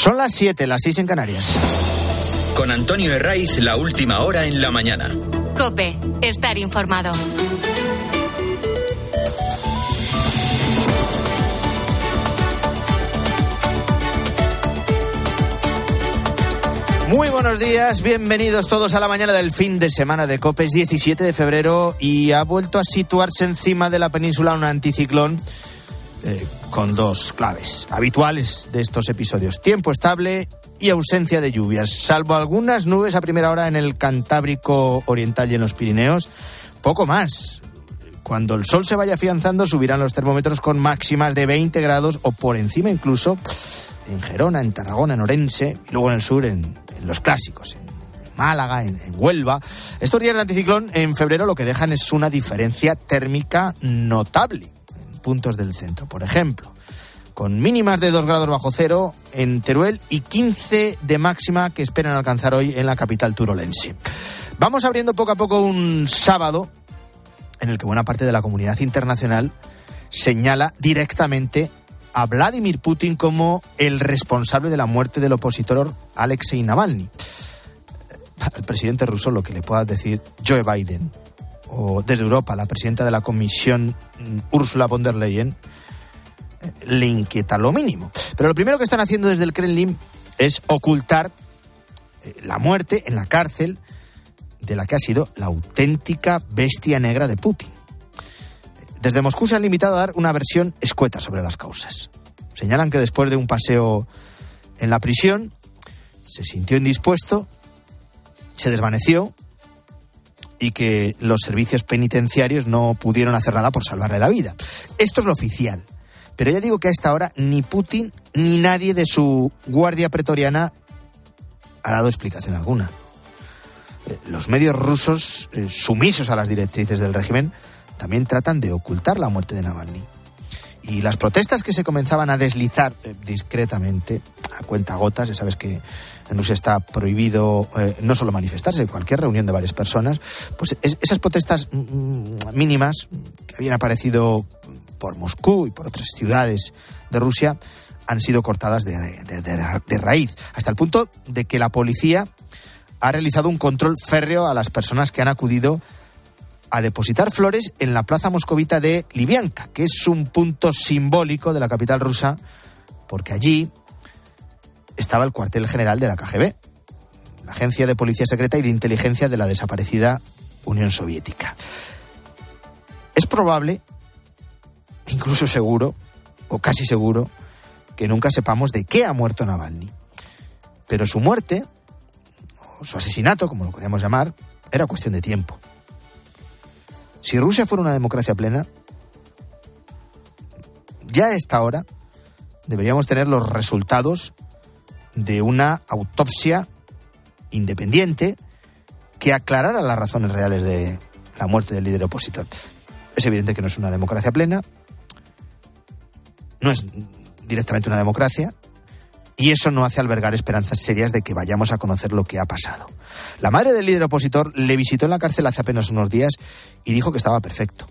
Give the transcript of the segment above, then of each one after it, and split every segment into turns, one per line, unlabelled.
Son las 7, las 6 en Canarias.
Con Antonio Herraiz, la última hora en la mañana.
Cope, estar informado.
Muy buenos días, bienvenidos todos a la mañana del fin de semana de Copes 17 de febrero y ha vuelto a situarse encima de la península un anticiclón eh, con dos claves habituales de estos episodios. Tiempo estable y ausencia de lluvias, salvo algunas nubes a primera hora en el Cantábrico Oriental y en los Pirineos. Poco más. Cuando el sol se vaya afianzando subirán los termómetros con máximas de 20 grados o por encima incluso en Gerona, en Tarragona, en Orense y luego en el sur en, los clásicos, en Málaga, en, Huelva. Estos días de anticiclón en febrero lo que dejan es una diferencia térmica notable en puntos del centro. Por ejemplo, con mínimas de 2 grados bajo cero en Teruel y 15 de máxima que esperan alcanzar hoy en la capital turolense. Vamos abriendo poco a poco un sábado en el que buena parte de la comunidad internacional señala directamente a Vladimir Putin como el responsable de la muerte del opositor Alexei Navalny. Al presidente ruso lo que le pueda decir Joe Biden o desde Europa la presidenta de la Comisión mm, Ursula von der Leyen eh, le inquieta lo mínimo. Pero lo primero que están haciendo desde el Kremlin es ocultar eh, la muerte en la cárcel de la que ha sido la auténtica bestia negra de Putin. Desde Moscú se han limitado a dar una versión escueta sobre las causas. Señalan que después de un paseo en la prisión se sintió indispuesto, se desvaneció y que los servicios penitenciarios no pudieron hacer nada por salvarle la vida. Esto es lo oficial. Pero ya digo que a esta hora ni Putin ni nadie de su guardia pretoriana ha dado explicación alguna. Eh, los medios rusos, eh, sumisos a las directrices del régimen, también tratan de ocultar la muerte de Navalny. Y las protestas que se comenzaban a deslizar eh, discretamente, a cuenta gotas, ya sabes que en Rusia está prohibido eh, no solo manifestarse, cualquier reunión de varias personas, pues esas protestas mm, mm, mínimas que habían aparecido por Moscú y por otras ciudades de Rusia han sido cortadas de, de raíz, hasta el punto de que la policía ha realizado un control férreo a las personas que han acudido a depositar flores en la plaza moscovita de Libianka, que es un punto simbólico de la capital rusa, porque allí estaba el cuartel general de la KGB, la agencia de policía secreta y de inteligencia de la desaparecida Unión Soviética. Es probable, incluso seguro, o casi seguro, que nunca sepamos de qué ha muerto Navalny. Pero su muerte, o su asesinato, como lo queríamos llamar, era cuestión de tiempo. Si Rusia fuera una democracia plena, ya a esta hora deberíamos tener los resultados de una autopsia independiente que aclarara las razones reales de la muerte del líder opositor. Es evidente que no es una democracia plena, no es directamente una democracia, y eso no hace albergar esperanzas serias de que vayamos a conocer lo que ha pasado. La madre del líder opositor le visitó en la cárcel hace apenas unos días y dijo que estaba perfecto.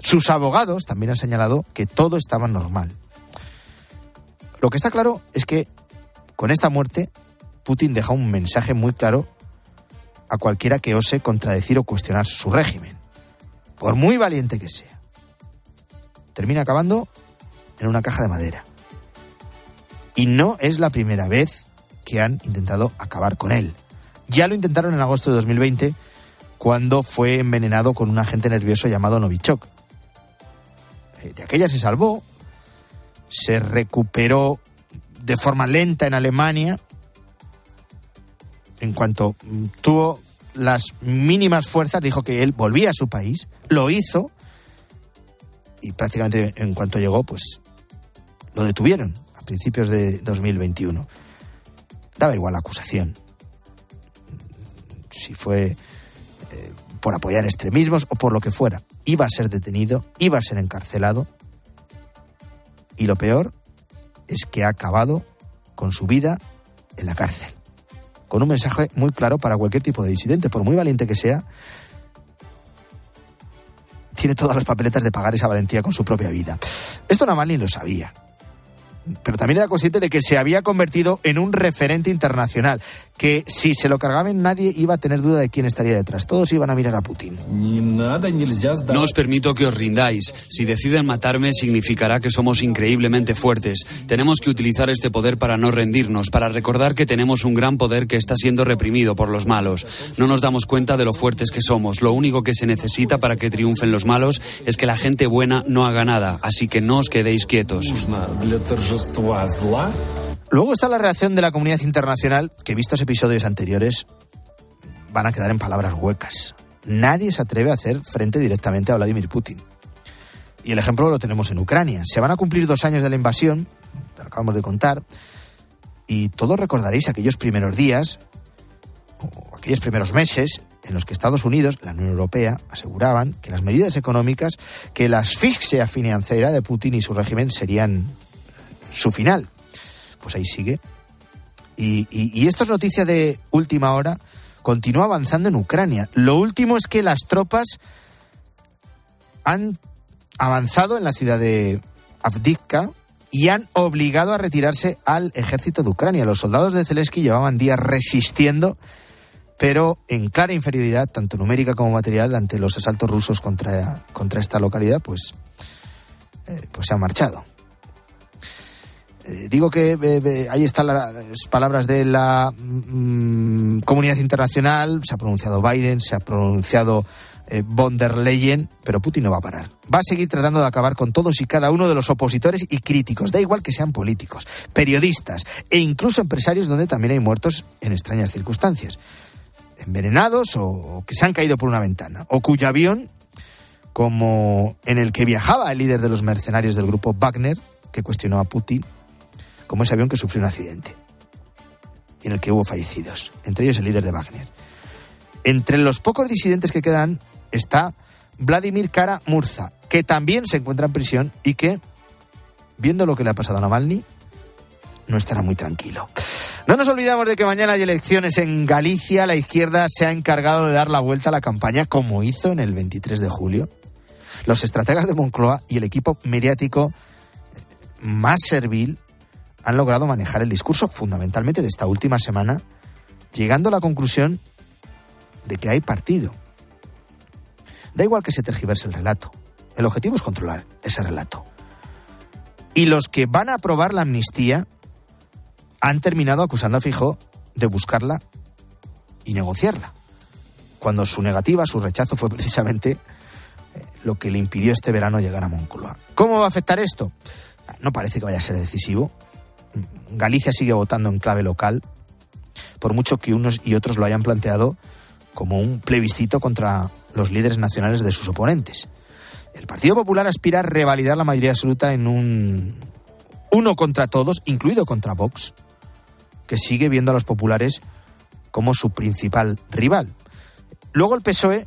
Sus abogados también han señalado que todo estaba normal. Lo que está claro es que con esta muerte Putin deja un mensaje muy claro a cualquiera que ose contradecir o cuestionar su régimen, por muy valiente que sea. Termina acabando en una caja de madera. Y no es la primera vez que han intentado acabar con él. Ya lo intentaron en agosto de 2020 cuando fue envenenado con un agente nervioso llamado Novichok. Eh, de aquella se salvó, se recuperó de forma lenta en Alemania. En cuanto mm, tuvo las mínimas fuerzas, dijo que él volvía a su país, lo hizo y prácticamente en cuanto llegó, pues lo detuvieron principios de 2021. Daba igual la acusación. Si fue eh, por apoyar extremismos o por lo que fuera. Iba a ser detenido, iba a ser encarcelado. Y lo peor es que ha acabado con su vida en la cárcel. Con un mensaje muy claro para cualquier tipo de disidente, por muy valiente que sea, tiene todas las papeletas de pagar esa valentía con su propia vida. Esto Navalny lo sabía pero también era consciente de que se había convertido en un referente internacional, que si se lo cargaban nadie iba a tener duda de quién estaría detrás. Todos iban a mirar a Putin.
No os permito que os rindáis. Si deciden matarme significará que somos increíblemente fuertes. Tenemos que utilizar este poder para no rendirnos, para recordar que tenemos un gran poder que está siendo reprimido por los malos. No nos damos cuenta de lo fuertes que somos. Lo único que se necesita para que triunfen los malos es que la gente buena no haga nada. Así que no os quedéis quietos.
Luego está la reacción de la comunidad internacional, que vistos episodios anteriores van a quedar en palabras huecas. Nadie se atreve a hacer frente directamente a Vladimir Putin. Y el ejemplo lo tenemos en Ucrania. Se van a cumplir dos años de la invasión, lo acabamos de contar, y todos recordaréis aquellos primeros días, o aquellos primeros meses, en los que Estados Unidos, la Unión Europea, aseguraban que las medidas económicas, que la asfixia financiera de Putin y su régimen serían su final pues ahí sigue. Y, esto es noticia de última hora. Continúa avanzando en Ucrania. Lo último es que las tropas han avanzado en la ciudad de Avdivka y han obligado a retirarse al ejército de Ucrania. Los soldados de Zelensky llevaban días resistiendo, pero en clara inferioridad, tanto numérica como material, ante los asaltos rusos contra, contra esta localidad, pues, eh, pues se han marchado. Eh, digo que eh, ahí están las palabras de la mm, comunidad internacional, se ha pronunciado Biden, se ha pronunciado eh, von der Leyen, pero Putin no va a parar. Va a seguir tratando de acabar con todos y cada uno de los opositores y críticos, da igual que sean políticos, periodistas e incluso empresarios donde también hay muertos en extrañas circunstancias, envenenados o que se han caído por una ventana, o cuyo avión, como en el que viajaba el líder de los mercenarios del grupo Wagner, que cuestionó a Putin, como ese avión que sufrió un accidente en el que hubo fallecidos, entre ellos el líder de Wagner. Entre los pocos disidentes que quedan está Vladimir Kara Murza, que también se encuentra en prisión y que, viendo lo que le ha pasado a Navalny, no estará muy tranquilo. No nos olvidamos de que mañana hay elecciones en Galicia. La izquierda se ha encargado de dar la vuelta a la campaña como hizo en el 23 de julio. Los estrategas de Moncloa y el equipo mediático más servil han logrado manejar el discurso fundamentalmente de esta última semana, llegando a la conclusión de que hay partido. Da igual que se tergiverse el relato. El objetivo es controlar ese relato. Y los que van a aprobar la amnistía han terminado acusando a Fijo de buscarla y negociarla, cuando su negativa, su rechazo fue precisamente eh, lo que le impidió este verano llegar a Moncloa. ¿Cómo va a afectar esto? No parece que vaya a ser decisivo, Galicia sigue votando en clave local, por mucho que unos y otros lo hayan planteado como un plebiscito contra los líderes nacionales de sus oponentes. El Partido Popular aspira a revalidar la mayoría absoluta en un uno contra todos, incluido contra Vox, que sigue viendo a los populares como su principal rival. Luego el PSOE,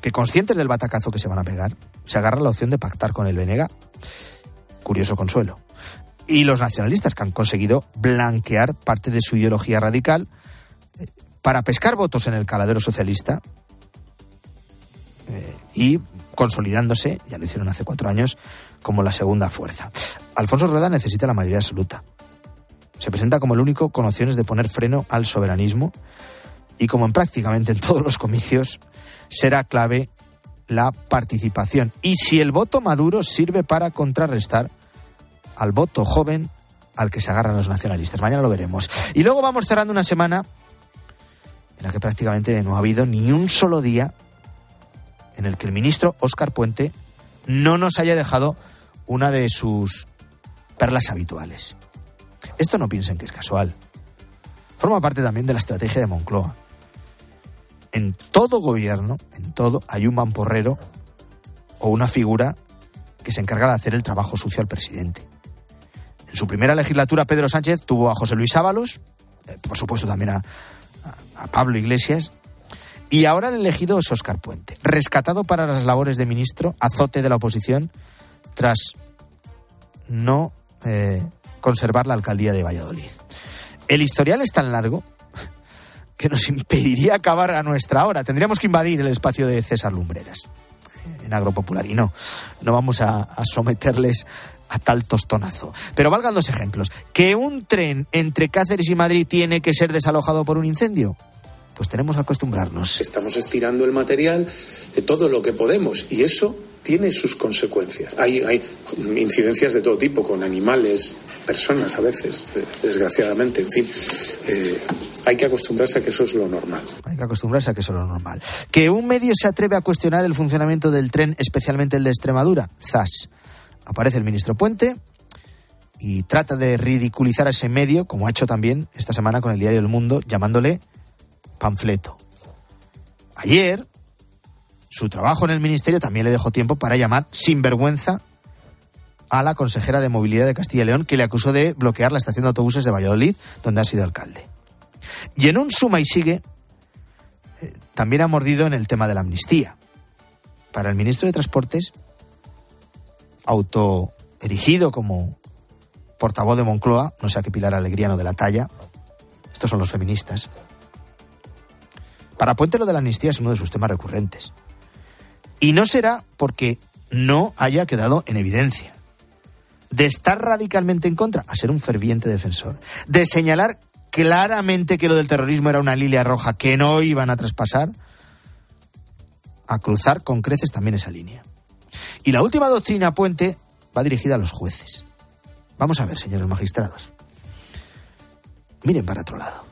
que conscientes del batacazo que se van a pegar, se agarra la opción de pactar con el Venega. Curioso consuelo y los nacionalistas que han conseguido blanquear parte de su ideología radical para pescar votos en el caladero socialista eh, y consolidándose, ya lo hicieron hace cuatro años, como la segunda fuerza. Alfonso Rueda necesita la mayoría absoluta. Se presenta como el único con opciones de poner freno al soberanismo y como en prácticamente en todos los comicios será clave la participación. Y si el voto maduro sirve para contrarrestar al voto joven al que se agarran los nacionalistas. Mañana lo veremos. Y luego vamos cerrando una semana en la que prácticamente no ha habido ni un solo día en el que el ministro Óscar Puente no nos haya dejado una de sus perlas habituales. Esto no piensen que es casual. Forma parte también de la estrategia de Moncloa. En todo gobierno, en todo, hay un mamporrero o una figura que se encarga de hacer el trabajo sucio al presidente. En su primera legislatura, Pedro Sánchez tuvo a José Luis Ábalos, eh, por supuesto también a, Pablo Iglesias, y ahora el elegido es Óscar Puente, rescatado para las labores de ministro, azote de la oposición, tras no eh, conservar la alcaldía de Valladolid. El historial es tan largo que nos impediría acabar a nuestra hora. Tendríamos que invadir el espacio de César Lumbreras eh, en Agropopular. Y no, no vamos a someterles a tal tostonazo. Pero valgan dos ejemplos. ¿Que un tren entre Cáceres y Madrid tiene que ser desalojado por un incendio? Pues tenemos que acostumbrarnos.
Estamos estirando el material de todo lo que podemos y eso tiene sus consecuencias. Hay, hay incidencias de todo tipo, con animales, personas a veces, eh, desgraciadamente, en fin. Eh, hay que acostumbrarse a que eso es lo normal.
Hay que acostumbrarse a que eso es lo normal. Que un medio se atreve a cuestionar el funcionamiento del tren, especialmente el de Extremadura. Zas. Aparece el ministro Puente y trata de ridiculizar a ese medio, como ha hecho también esta semana con el diario El Mundo, llamándole panfleto. Ayer, su trabajo en el ministerio también le dejó tiempo para llamar sin vergüenza a la consejera de movilidad de Castilla y León, que le acusó de bloquear la estación de autobuses de Valladolid, donde ha sido alcalde. Y en un suma y sigue, eh, también ha mordido en el tema de la amnistía. Para el ministro de Transportes, autoerigido como portavoz de Moncloa, no sé a qué Pilar Alegriano de la talla, estos son los feministas. Para Puente lo de la amnistía es uno de sus temas recurrentes. Y no será porque no haya quedado en evidencia. De estar radicalmente en contra, a ser un ferviente defensor. De señalar claramente que lo del terrorismo era una lilia roja que no iban a traspasar, a cruzar con creces también esa línea. Y la última doctrina Puente va dirigida a los jueces. Vamos a ver, señores magistrados. Miren para otro lado.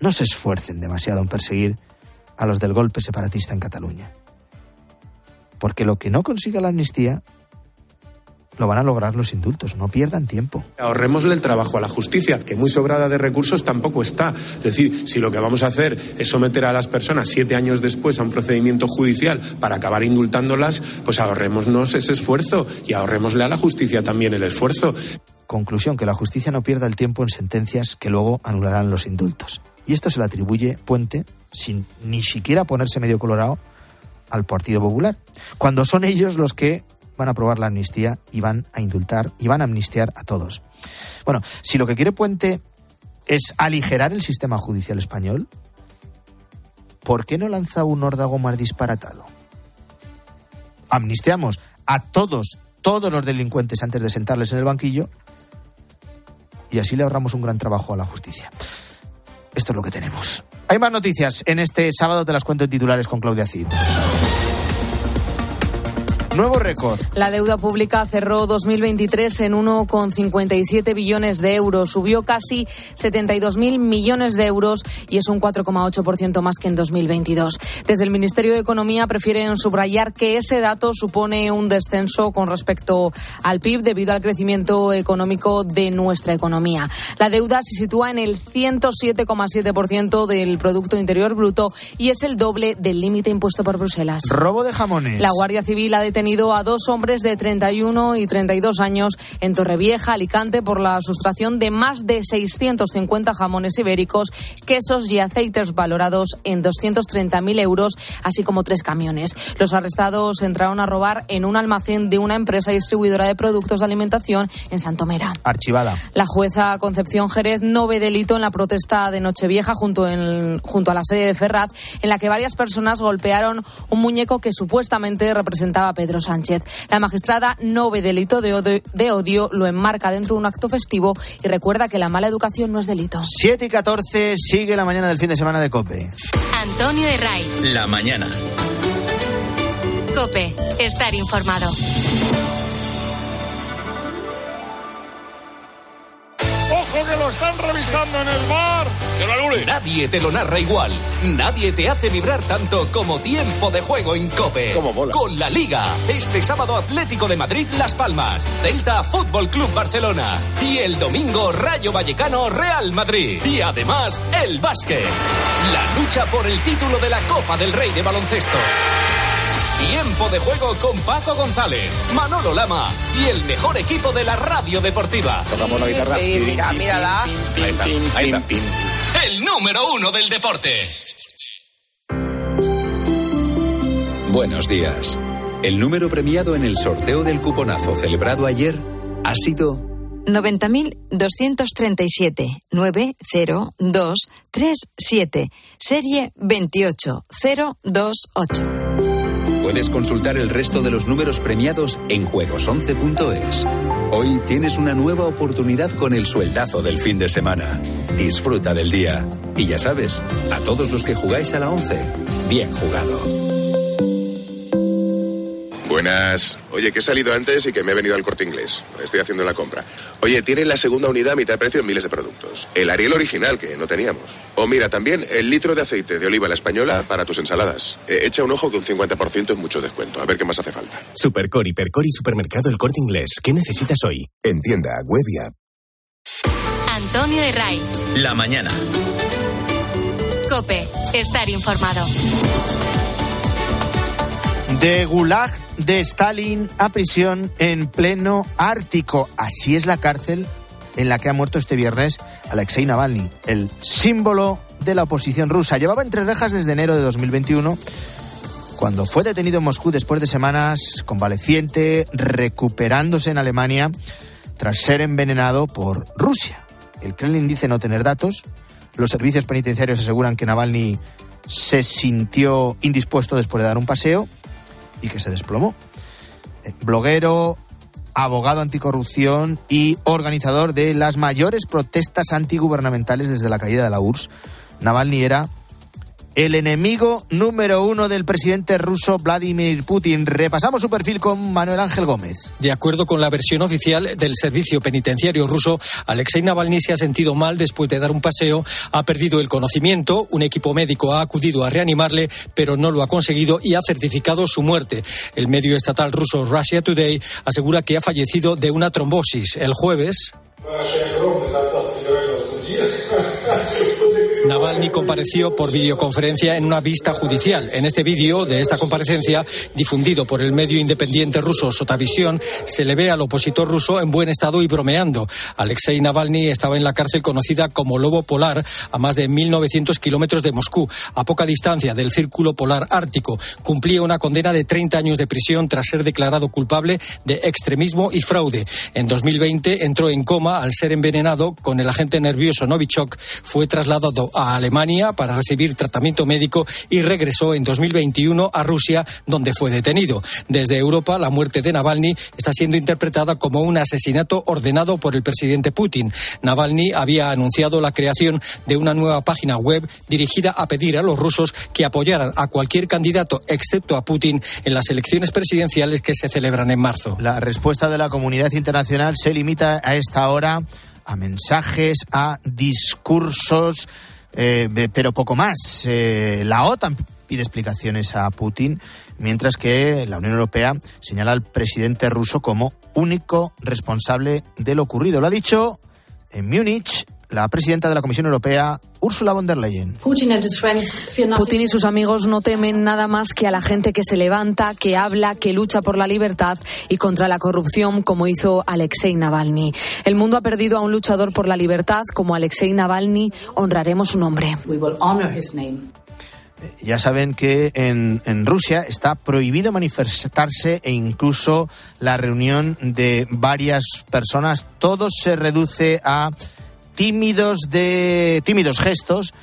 No se esfuercen demasiado en perseguir a los del golpe separatista en Cataluña. Porque lo que no consiga la amnistía lo van a lograr los indultos. No pierdan tiempo.
Ahorrémosle el trabajo a la justicia, que muy sobrada de recursos tampoco está. Es decir, si lo que vamos a hacer es someter a las personas siete años después a un procedimiento judicial para acabar indultándolas, pues ahorrémonos ese esfuerzo y ahorrémosle a la justicia también el esfuerzo.
Conclusión, que la justicia no pierda el tiempo en sentencias que luego anularán los indultos. Y esto se le atribuye Puente, sin ni siquiera ponerse medio colorado, al Partido Popular, cuando son ellos los que van a aprobar la amnistía y van a indultar y van a amnistiar a todos. Bueno, si lo que quiere Puente es aligerar el sistema judicial español, ¿por qué no lanza un órdago más disparatado? Amnistiamos a todos, todos los delincuentes antes de sentarles en el banquillo y así le ahorramos un gran trabajo a la justicia. Esto es lo que tenemos. Hay más noticias en este sábado, te las cuento en titulares con Claudia Cid. Nuevo récord.
La deuda pública cerró 2023 en 1,57 billones de euros. Subió casi 72.000 millones de euros y es un 4,8% más que en 2022. Desde el Ministerio de Economía prefieren subrayar que ese dato supone un descenso con respecto al PIB debido al crecimiento económico de nuestra economía. La deuda se sitúa en el 107,7% del Producto Interior Bruto y es el doble del límite impuesto por Bruselas.
Robo de jamones.
La Guardia Civil ha detenido a dos hombres de 31 y 32 años en Torrevieja, Alicante, por la sustracción de más de 650 jamones ibéricos, quesos y aceites valorados en 230.000 euros, así como tres camiones. Los arrestados entraron a robar en un almacén de una empresa distribuidora de productos de alimentación en Santomera.
Archivada.
La jueza Concepción Jerez no ve delito en la protesta de Nochevieja junto, en, junto a la sede de Ferraz, en la que varias personas golpearon un muñeco que supuestamente representaba a Pedro Sánchez. La magistrada no ve delito de odio, de odio, lo enmarca dentro de un acto festivo y recuerda que la mala educación no es delito.
7 y 14 sigue la mañana del fin de semana de COPE.
Antonio de Ray.
La mañana.
COPE. Estar informado.
¡Ojo que lo están revisando en el bar!
Nadie te lo narra igual. Nadie te hace vibrar tanto como tiempo de juego en Cope. Con la Liga. Este sábado Atlético de Madrid Las Palmas. Celta Fútbol Club Barcelona. Y el domingo Rayo Vallecano Real Madrid. Y además el básquet. La lucha por el título de la Copa del Rey de Baloncesto. Tiempo de juego con Paco González, Manolo Lama y el mejor equipo de la radio deportiva.
Tocamos la guitarra.
Mira, mírala.
Ahí está, ahí está. El número uno del deporte.
Buenos días. El número premiado en el sorteo del cuponazo celebrado ayer ha sido
90.237 90237 serie 28028.
Puedes consultar el resto de los números premiados en juegos11.es. Hoy tienes una nueva oportunidad con el sueldazo del fin de semana. Disfruta del día. Y ya sabes, a todos los que jugáis a la 11, bien jugado.
Buenas. Oye, que he salido antes y que me he venido al corte inglés. Estoy haciendo la compra. Oye, tienen la segunda unidad a mitad de precio en miles de productos. El Ariel original, que no teníamos. O mira, también el litro de aceite de oliva la española para tus ensaladas. Eh, echa un ojo que un 50% es mucho descuento. A ver qué más hace falta.
Supercor, Hipercor y Supermercado El Corte Inglés. ¿Qué necesitas hoy?
En tienda, web y app.
Antonio de Ray.
La mañana.
Cope. Estar informado.
De Gulag de Stalin a prisión en pleno Ártico. Así es la cárcel en la que ha muerto este viernes Alexei Navalny, el símbolo de la oposición rusa. Llevaba entre rejas desde enero de 2021, cuando fue detenido en Moscú después de semanas convaleciente, recuperándose en Alemania tras ser envenenado por Rusia. El Kremlin dice no tener datos. Los servicios penitenciarios aseguran que Navalny se sintió indispuesto después de dar un paseo y que se desplomó. Eh, bloguero, abogado anticorrupción y organizador de las mayores protestas antigubernamentales desde la caída de la URSS, Navalny era el enemigo número uno del presidente ruso Vladimir Putin. Repasamos su perfil con Manuel Ángel Gómez.
De acuerdo con la versión oficial del servicio penitenciario ruso, Alexei Navalny se ha sentido mal después de dar un paseo, ha perdido el conocimiento, un equipo médico ha acudido a reanimarle, pero no lo ha conseguido y ha certificado su muerte. El medio estatal ruso Russia Today asegura que ha fallecido de una trombosis. El jueves. Navalny compareció por videoconferencia en una vista judicial. En este vídeo de esta comparecencia, difundido por el medio independiente ruso Sotavisión, se le ve al opositor ruso en buen estado y bromeando. Alexei Navalny estaba en la cárcel conocida como Lobo Polar, a más de 1.900 kilómetros de Moscú, a poca distancia del Círculo Polar Ártico. Cumplía una condena de 30 años de prisión tras ser declarado culpable de extremismo y fraude. En 2020 entró en coma al ser envenenado con el agente nervioso Novichok. Fue trasladado a Alemania para recibir tratamiento médico y regresó en 2021 a Rusia, donde fue detenido. Desde Europa, la muerte de Navalny está siendo interpretada como un asesinato ordenado por el presidente Putin. Navalny había anunciado la creación de una nueva página web dirigida a pedir a los rusos que apoyaran a cualquier candidato, excepto a Putin, en las elecciones presidenciales que se celebran en marzo.
La respuesta de la comunidad internacional se limita a esta hora a mensajes, a discursos eh, pero poco más. Eh, la OTAN pide explicaciones a Putin, mientras que la Unión Europea señala al presidente ruso como único responsable de lo ocurrido. Lo ha dicho en Múnich la presidenta de la Comisión Europea, Ursula von der Leyen.
Putin y sus amigos no temen nada más que a la gente que se levanta, que habla, que lucha por la libertad y contra la corrupción, como hizo Alexei Navalny. El mundo ha perdido a un luchador por la libertad como Alexei Navalny. Honraremos su nombre.
Ya saben que en, en, Rusia está prohibido manifestarse e incluso la reunión de varias personas. Todo se reduce a tímidos, de, tímidos gestos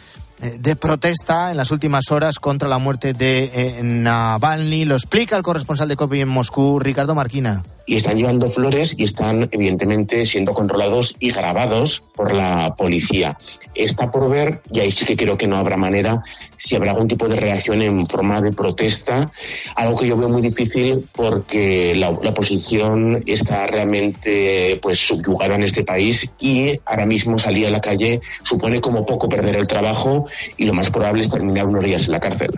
eh, de protesta en las últimas horas contra la muerte de eh, Navalny. Lo explica el corresponsal de COPI en Moscú, Ricardo Marquina
y están llevando flores y están evidentemente siendo controlados y grabados por la policía. Está por ver, y ahí sí que creo que no habrá manera, si habrá algún tipo de reacción en forma de protesta, algo que yo veo muy difícil porque la, oposición está realmente pues subyugada en este país y ahora mismo salir a la calle supone como poco perder el trabajo y lo más probable es terminar unos días en la cárcel.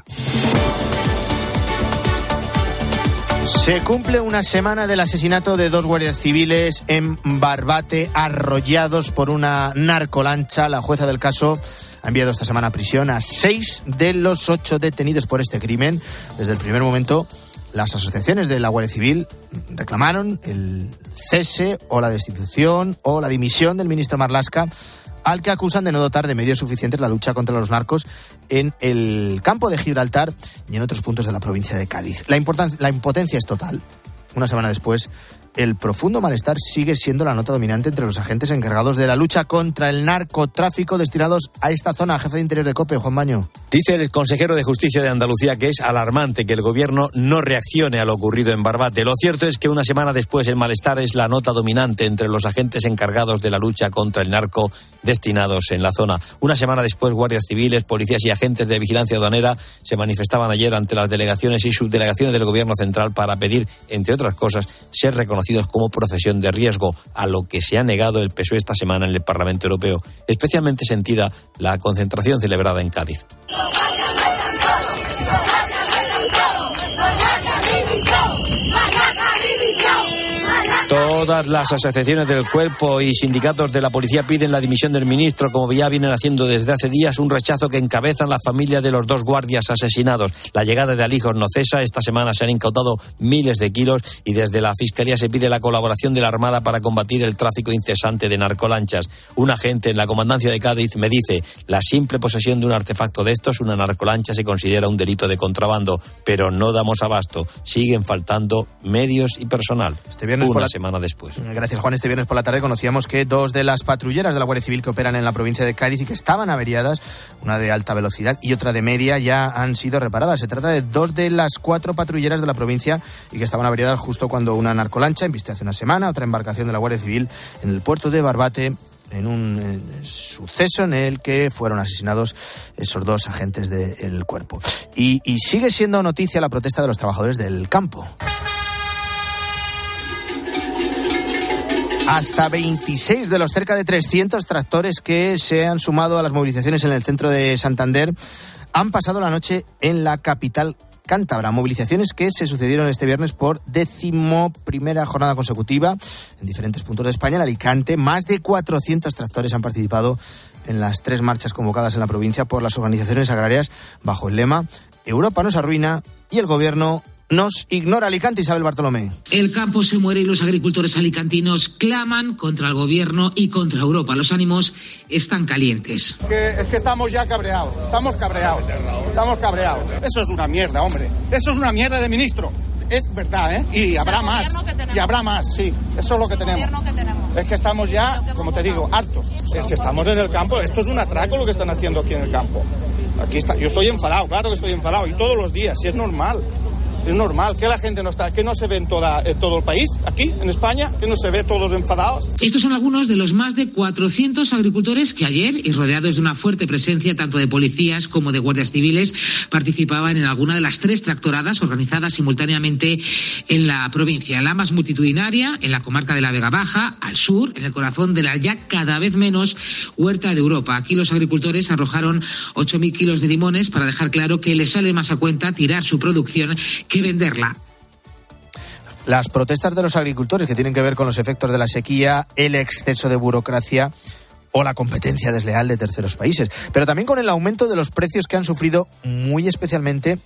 Se cumple una semana del asesinato de dos guardias civiles en Barbate, arrollados por una narcolancha. La jueza del caso ha enviado esta semana a prisión a seis de los ocho detenidos por este crimen. Desde el primer momento, las asociaciones de la Guardia Civil reclamaron el cese o la destitución o la dimisión del ministro Marlasca al que acusan de no dotar de medios suficientes la lucha contra los narcos en el campo de Gibraltar y en otros puntos de la provincia de Cádiz. La, la impotencia es total. Una semana después el profundo malestar sigue siendo la nota dominante entre los agentes encargados de la lucha contra el narcotráfico destinados a esta zona. Jefe de Interior de COPE, Juan Baño.
Dice el consejero de Justicia de Andalucía que es alarmante que el gobierno no reaccione a lo ocurrido en Barbate. Lo cierto es que una semana después el malestar es la nota dominante entre los agentes encargados de la lucha contra el narco destinados en la zona. Una semana después, guardias civiles, policías y agentes de vigilancia aduanera se manifestaban ayer ante las delegaciones y subdelegaciones del gobierno central para pedir, entre otras cosas, ser reconocidos como profesión de riesgo, a lo que se ha negado el PSOE esta semana en el Parlamento Europeo, especialmente sentida la concentración celebrada en Cádiz. Todas las asociaciones del cuerpo y sindicatos de la policía piden la dimisión del ministro, como ya vienen haciendo desde hace días, un rechazo que encabezan la familia de los dos guardias asesinados. La llegada de Alijos no cesa. Esta semana se han incautado miles de kilos y desde la Fiscalía se pide la colaboración de la Armada para combatir el tráfico incesante de narcolanchas. Un agente en la comandancia de Cádiz me dice, la simple posesión de un artefacto de estos, una narcolancha, se considera un delito de contrabando, pero no damos abasto. Siguen faltando medios y personal.
Este viernes
Una semana
Gracias, Juan. Este viernes por la tarde conocíamos que dos de las patrulleras de la Guardia Civil que operan en la provincia de Cádiz y que estaban averiadas, una de alta velocidad y otra de media, ya han sido reparadas. Se trata de dos de las cuatro patrulleras de la provincia y que estaban averiadas justo cuando una narcolancha embiste hace una semana otra embarcación de la Guardia Civil en el puerto de Barbate en un suceso en el que fueron asesinados esos dos agentes del cuerpo. Y, y sigue siendo noticia la protesta de los trabajadores del campo. Hasta 26 de los cerca de 300 tractores que se han sumado a las movilizaciones en el centro de Santander han pasado la noche en la capital cántabra. Movilizaciones que se sucedieron este viernes por décimo primera jornada consecutiva en diferentes puntos de España. En Alicante, más de 400 tractores han participado en las tres marchas convocadas en la provincia por las organizaciones agrarias bajo el lema Europa nos arruina y el gobierno nos ignora Alicante, Isabel Bartolomé.
El campo se muere y los agricultores alicantinos claman contra el gobierno y contra Europa. Los ánimos están calientes.
es que estamos ya cabreados, estamos cabreados, estamos cabreados. Eso es una mierda, hombre. Eso es una mierda de ministro. Es verdad, ¿eh? Y habrá más. Y habrá más, sí. Eso es lo que tenemos. Es que estamos ya, como te digo, hartos. Es que estamos en el campo. Esto es un atraco lo que están haciendo aquí en el campo. Aquí está. Yo estoy enfadado, claro que estoy enfadado. Y todos los días, si es normal. Es normal que la gente no está, que no se ve en, toda, en todo el país, aquí en España, que no se ve todos enfadados.
Estos son algunos de los más de 400 agricultores que ayer, y rodeados de una fuerte presencia tanto de policías como de guardias civiles, participaban en alguna de las tres tractoradas organizadas simultáneamente en la provincia. La más multitudinaria, en la comarca de la Vega Baja, al sur, en el corazón de la ya cada vez menos huerta de Europa. Aquí los agricultores arrojaron 8.000 kilos de limones para dejar claro que les sale más a cuenta tirar su producción que venderla.
Las protestas de los agricultores que tienen que ver con los efectos de la sequía, el exceso de burocracia o la competencia desleal de terceros países, pero también con el aumento de los precios que han sufrido muy especialmente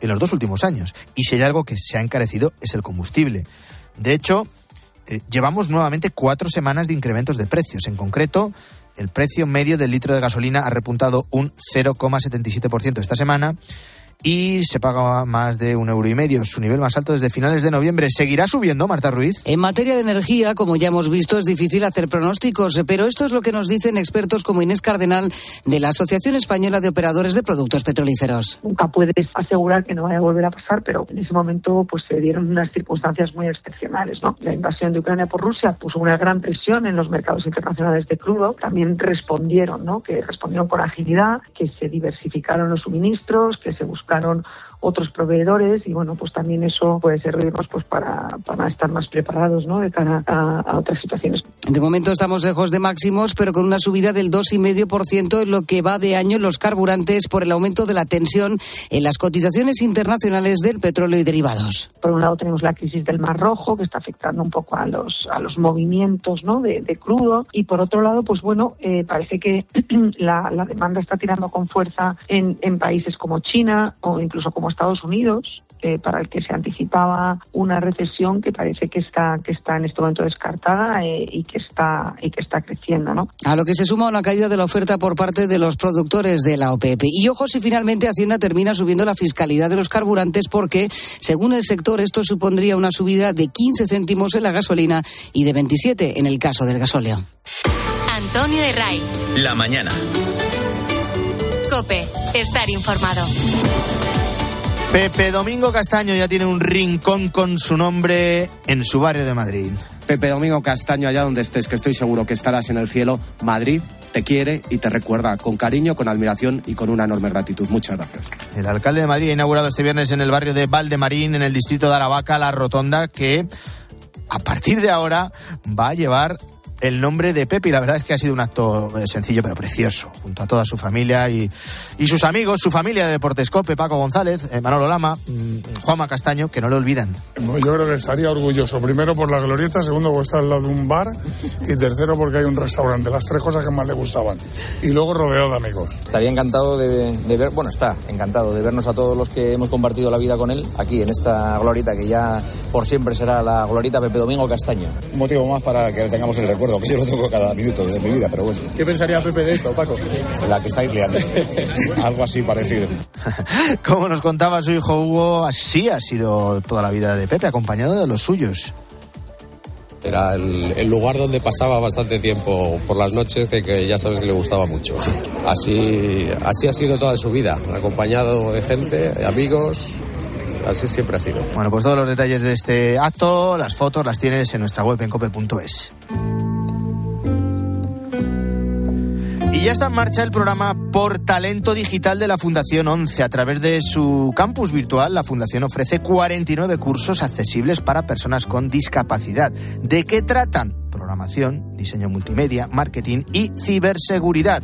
en los dos últimos años. Y si hay algo que se ha encarecido es el combustible. De hecho, eh, llevamos nuevamente cuatro semanas de incrementos de precios. En concreto, el precio medio del litro de gasolina ha repuntado un 0,77% esta semana y se paga más de un euro y medio, su nivel más alto desde finales de noviembre. ¿Seguirá subiendo, Marta Ruiz?
En materia de energía, como ya hemos visto, es difícil hacer pronósticos, pero esto es lo que nos dicen expertos como Inés Cardenal de la Asociación Española de Operadores de Productos Petrolíferos.
Nunca puedes asegurar que no vaya a volver a pasar, pero en ese momento pues se dieron unas circunstancias muy excepcionales, ¿no? La invasión de Ucrania por Rusia puso una gran presión en los mercados internacionales de crudo. También respondieron, ¿no? Que respondieron con agilidad, que se diversificaron los suministros, que se buscaron kann und otros proveedores y bueno pues también eso puede servirnos pues para, para estar más preparados ¿no? de cara a, otras situaciones.
De momento estamos lejos de máximos pero con una subida del 2,5% en lo que va de año en los carburantes por el aumento de la tensión en las cotizaciones internacionales del petróleo y derivados.
Por un lado tenemos la crisis del Mar Rojo que está afectando un poco a los a los movimientos ¿no? de, crudo y por otro lado pues bueno eh, parece que la, la, demanda está tirando con fuerza en, en países como China o incluso como Estados Unidos eh, para el que se anticipaba una recesión que parece que está que está en este momento descartada eh, y que está y que está creciendo, ¿no?
A lo que se suma una caída de la oferta por parte de los productores de la OPEP. Y ojo si finalmente Hacienda termina subiendo la fiscalidad de los carburantes porque, según el sector, esto supondría una subida de 15 céntimos en la gasolina y de 27 en el caso del gasóleo.
Antonio de Ray.
La mañana.
Cope, estar informado.
Pepe Domingo Castaño ya tiene un rincón con su nombre en su barrio de Madrid.
Pepe Domingo Castaño, allá donde estés, que estoy seguro que estarás en el cielo, Madrid te quiere y te recuerda con cariño, con admiración y con una enorme gratitud. Muchas gracias.
El alcalde de Madrid ha inaugurado este viernes en el barrio de Valdemarín, en el distrito de Aravaca, la rotonda que a partir de ahora va a llevar el nombre de Pepe y la verdad es que ha sido un acto eh, sencillo pero precioso, junto a toda su familia y, y sus amigos, su familia de Deportescope, Paco González, eh, Manolo Lama, mm, Juanma Castaño, que no le olvidan.
Yo creo que estaría orgulloso, primero por la glorieta, segundo porque está al lado de un bar y tercero porque hay un restaurante, las tres cosas que más le gustaban. Y luego rodeado de amigos.
Estaría encantado de, de ver, bueno, está encantado de vernos a todos los que hemos compartido la vida con él aquí en esta glorieta que ya por siempre será la glorieta Pepe Domingo Castaño.
Un motivo más para que tengamos el recuerdo, que yo lo tengo cada minuto de mi vida, pero bueno.
¿Qué pensaría Pepe de esto, Paco?
La que estáis liando. Algo así parecido.
Como nos contaba su hijo Hugo, así ha sido toda la vida de Pepe, acompañado de los suyos.
Era el, el lugar donde pasaba bastante tiempo por las noches, que, que ya sabes que le gustaba mucho. Así, así ha sido toda su vida, acompañado de gente, de amigos, así siempre ha sido.
Bueno, pues todos los detalles de este acto, las fotos las tienes en nuestra web en cope.es. Ya está en marcha el programa Por Talento Digital de la Fundación 11. A través de su campus virtual, la Fundación ofrece 49 cursos accesibles para personas con discapacidad. ¿De qué tratan? Programación, diseño multimedia, marketing y ciberseguridad.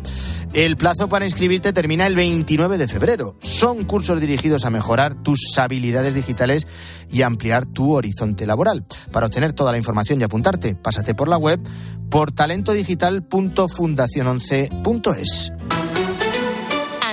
El plazo para inscribirte termina el 29 de febrero. Son cursos dirigidos a mejorar tus habilidades digitales y ampliar tu horizonte laboral. Para obtener toda la información y apuntarte, pásate por la web por talentodigital.fundacion11.es.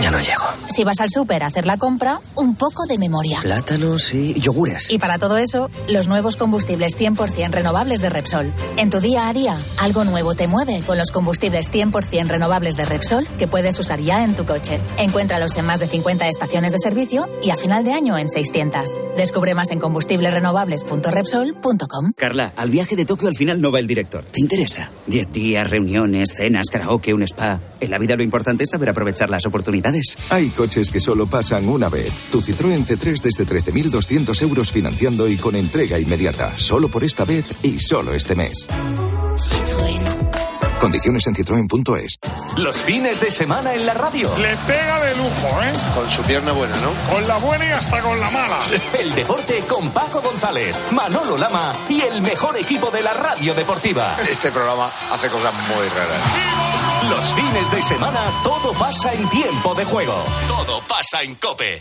Ya no llego.
Si vas al súper a hacer la compra, un poco de memoria.
Plátanos y yogures.
Y para todo eso, los nuevos combustibles 100% renovables de Repsol. En tu día a día, algo nuevo te mueve con los combustibles 100% renovables de Repsol que puedes usar ya en tu coche. Encuéntralos en más de 50 estaciones de servicio y a final de año en 600. Descubre más en combustiblesrenovables.repsol.com.
Carla, al viaje de Tokio al final no va el director. ¿Te interesa? Diez días, reuniones, cenas, karaoke, un spa. En la vida lo importante es saber aprovechar las oportunidades.
Hay coches que solo pasan una vez. Tu Citroën C3 desde 13.200 euros financiando y con entrega inmediata. Solo por esta vez y solo este mes.
Citroën.
Condiciones en citroen.es.
Los fines de semana en la radio.
Le pega de lujo, ¿eh?
Con su pierna buena, ¿no?
Con la buena y hasta con la mala.
El deporte con Paco González, Manolo Lama y el mejor equipo de la radio deportiva.
Este programa hace cosas muy raras.
Los fines de semana todo pasa en tiempo de juego. Todo pasa en Cope.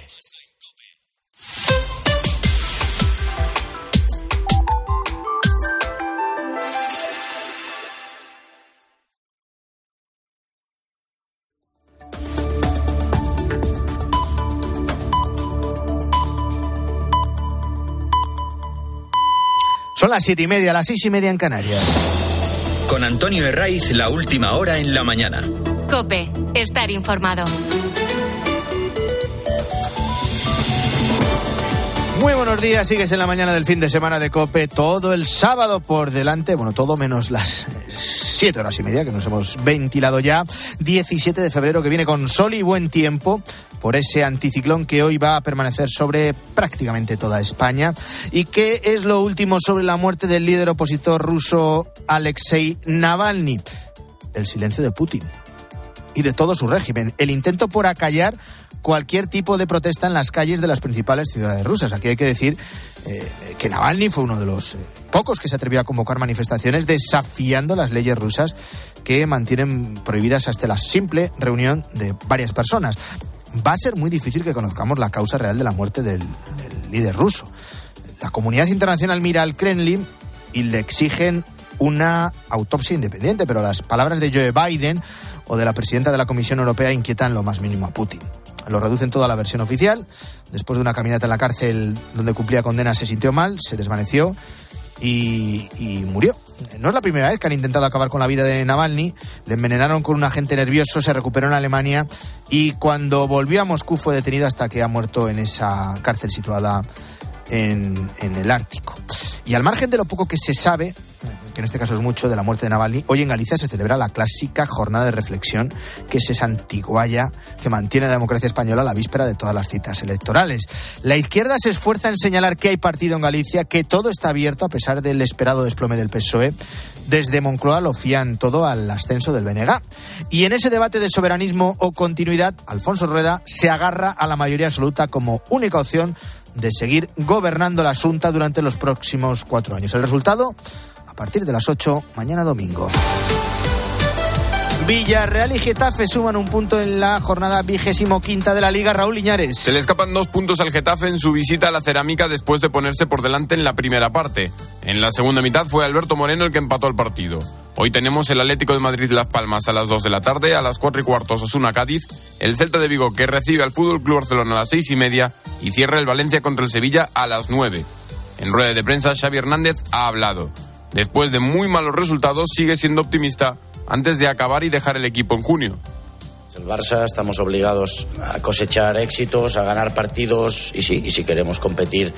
Son las siete y media, las seis y media en Canarias.
Con Antonio Herraiz, la última hora en la mañana.
Cope, estar informado.
Muy buenos días, sigues en la mañana del fin de semana de Cope, todo el sábado por delante, bueno, todo menos las siete horas y media que nos hemos ventilado ya, 17 de febrero que viene con sol y buen tiempo por ese anticiclón que hoy va a permanecer sobre prácticamente toda España. Y que es lo último sobre la muerte del líder opositor ruso Alexei Navalny, el silencio de Putin y de todo su régimen, el intento por acallar cualquier tipo de protesta en las calles de las principales ciudades rusas. Aquí hay que decir eh, que Navalny fue uno de los eh, pocos que se atrevió a convocar manifestaciones desafiando las leyes rusas que mantienen prohibidas hasta la simple reunión de varias personas. Va a ser muy difícil que conozcamos la causa real de la muerte del, del líder ruso. La comunidad internacional mira al Kremlin y le exigen una autopsia independiente, pero las palabras de Joe Biden o de la presidenta de la Comisión Europea inquietan lo más mínimo a Putin. Lo reducen todo a la versión oficial. Después de una caminata en la cárcel donde cumplía condena se sintió mal, se desvaneció y, murió. No es la primera vez que han intentado acabar con la vida de Navalny. Le envenenaron con un agente nervioso, se recuperó en Alemania y cuando volvió a Moscú fue detenido hasta que ha muerto en esa cárcel situada en el Ártico. Y al margen de lo poco que se sabe, que en este caso es mucho, de la muerte de Navalny, hoy en Galicia se celebra la clásica jornada de reflexión, que es esa antiguaya que mantiene la democracia española a la víspera de todas las citas electorales. La izquierda se esfuerza en señalar que hay partido en Galicia, que todo está abierto a pesar del esperado desplome del PSOE. Desde Moncloa lo fían todo al ascenso del BNG. Y en ese debate de soberanismo o continuidad, Alfonso Rueda se agarra a la mayoría absoluta como única opción de seguir gobernando la Asunta durante los próximos cuatro años. El resultado, partir de las 8, mañana domingo. Villarreal y Getafe suman un punto en la jornada vigésimo quinta de la Liga. Raúl Liñares.
Se le escapan dos puntos al Getafe en su visita a la cerámica después de ponerse por delante en la primera parte. En la segunda mitad fue Alberto Moreno el que empató el partido. Hoy tenemos el Atlético de Madrid Las Palmas a las 2 de la tarde, a las 4 y cuarto Osasuna Cádiz, el Celta de Vigo que recibe al Fútbol Club Barcelona a las 6 y media y cierra el Valencia contra el Sevilla a las 9. En rueda de prensa Xavi Hernández ha hablado. Después de muy malos resultados sigue siendo optimista antes de acabar y dejar el equipo en junio.
El Barça estamos obligados a cosechar éxitos, a ganar partidos y sí, y si queremos competir,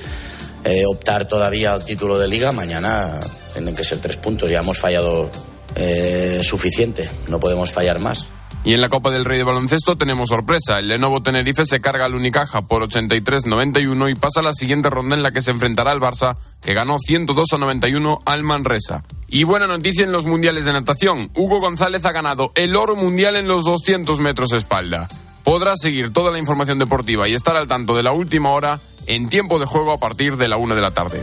eh, optar todavía al título de liga, mañana tienen que ser tres puntos. Ya hemos fallado eh, suficiente, no podemos fallar más.
Y en la Copa del Rey de Baloncesto tenemos sorpresa. El Lenovo Tenerife se carga al Unicaja por 83-91 y pasa a la siguiente ronda en la que se enfrentará al Barça, que ganó 102 a 91 al Manresa. Y buena noticia en los mundiales de natación. Hugo González ha ganado el oro mundial en los 200 metros espalda. Podrás seguir toda la información deportiva y estar al tanto de la última hora en tiempo de juego a partir de la una de la tarde.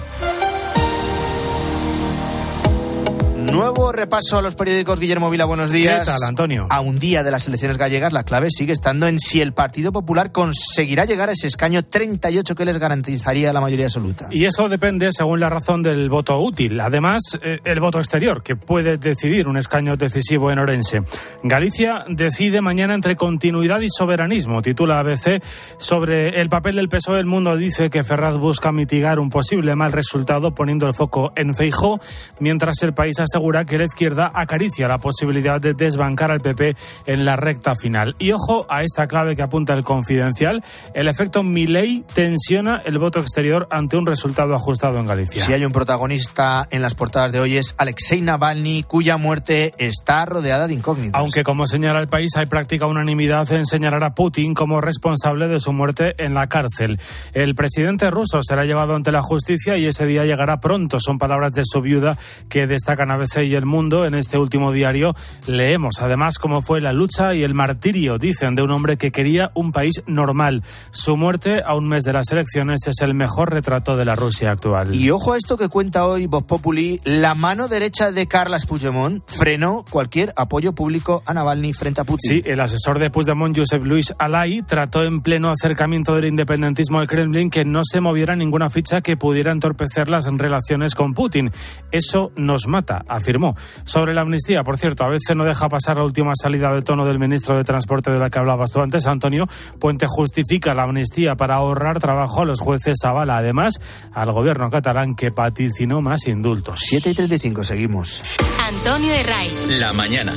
Nuevo repaso a los periódicos. Guillermo Vila, buenos días.
¿Qué tal, Antonio?
A un día de las elecciones gallegas, la clave sigue estando en si el Partido Popular conseguirá llegar a ese escaño 38 que les garantizaría la mayoría absoluta.
Y eso depende, según la razón, del voto útil. Además, eh, el voto exterior, que puede decidir un escaño decisivo en Orense. Galicia decide mañana entre continuidad y soberanismo, titula ABC. Sobre el papel del PSOE, el mundo dice que Ferraz busca mitigar un posible mal resultado poniendo el foco en Feijó, mientras el país asegura que la izquierda acaricia la posibilidad de desbancar al PP en la recta final. Y ojo a esta clave que apunta el confidencial, el efecto Milei tensiona el voto exterior ante un resultado ajustado en Galicia.
Si hay un protagonista en las portadas de hoy es Alexei Navalny, cuya muerte está rodeada de incógnitas.
Aunque como señala el país hay práctica unanimidad en señalar a Putin como responsable de su muerte en la cárcel. El presidente ruso será llevado ante la justicia y ese día llegará pronto, son palabras de su viuda que destacan a veces ABC y El Mundo. En este último diario leemos además cómo fue la lucha y el martirio, dicen, de un hombre que quería un país normal. Su muerte a un mes de las elecciones es el mejor retrato de la Rusia actual.
Y ojo a esto que cuenta hoy Voz Populi, la mano derecha de Carles Puigdemont frenó cualquier apoyo público a Navalny frente a Putin.
Sí, el asesor de Puigdemont, Josep Luis Alay, trató en pleno acercamiento del independentismo al Kremlin que no se moviera ninguna ficha que pudiera entorpecer las relaciones con Putin. Eso nos mata, afirmó. Sobre la amnistía, por cierto, a veces no deja pasar la última salida de tono del ministro de Transporte de la que hablabas tú antes, Antonio. Puente justifica la amnistía para ahorrar trabajo a los jueces Avala, además, al gobierno catalán que paticinó más indultos.
7 y 35, seguimos.
Antonio Herray.
La mañana.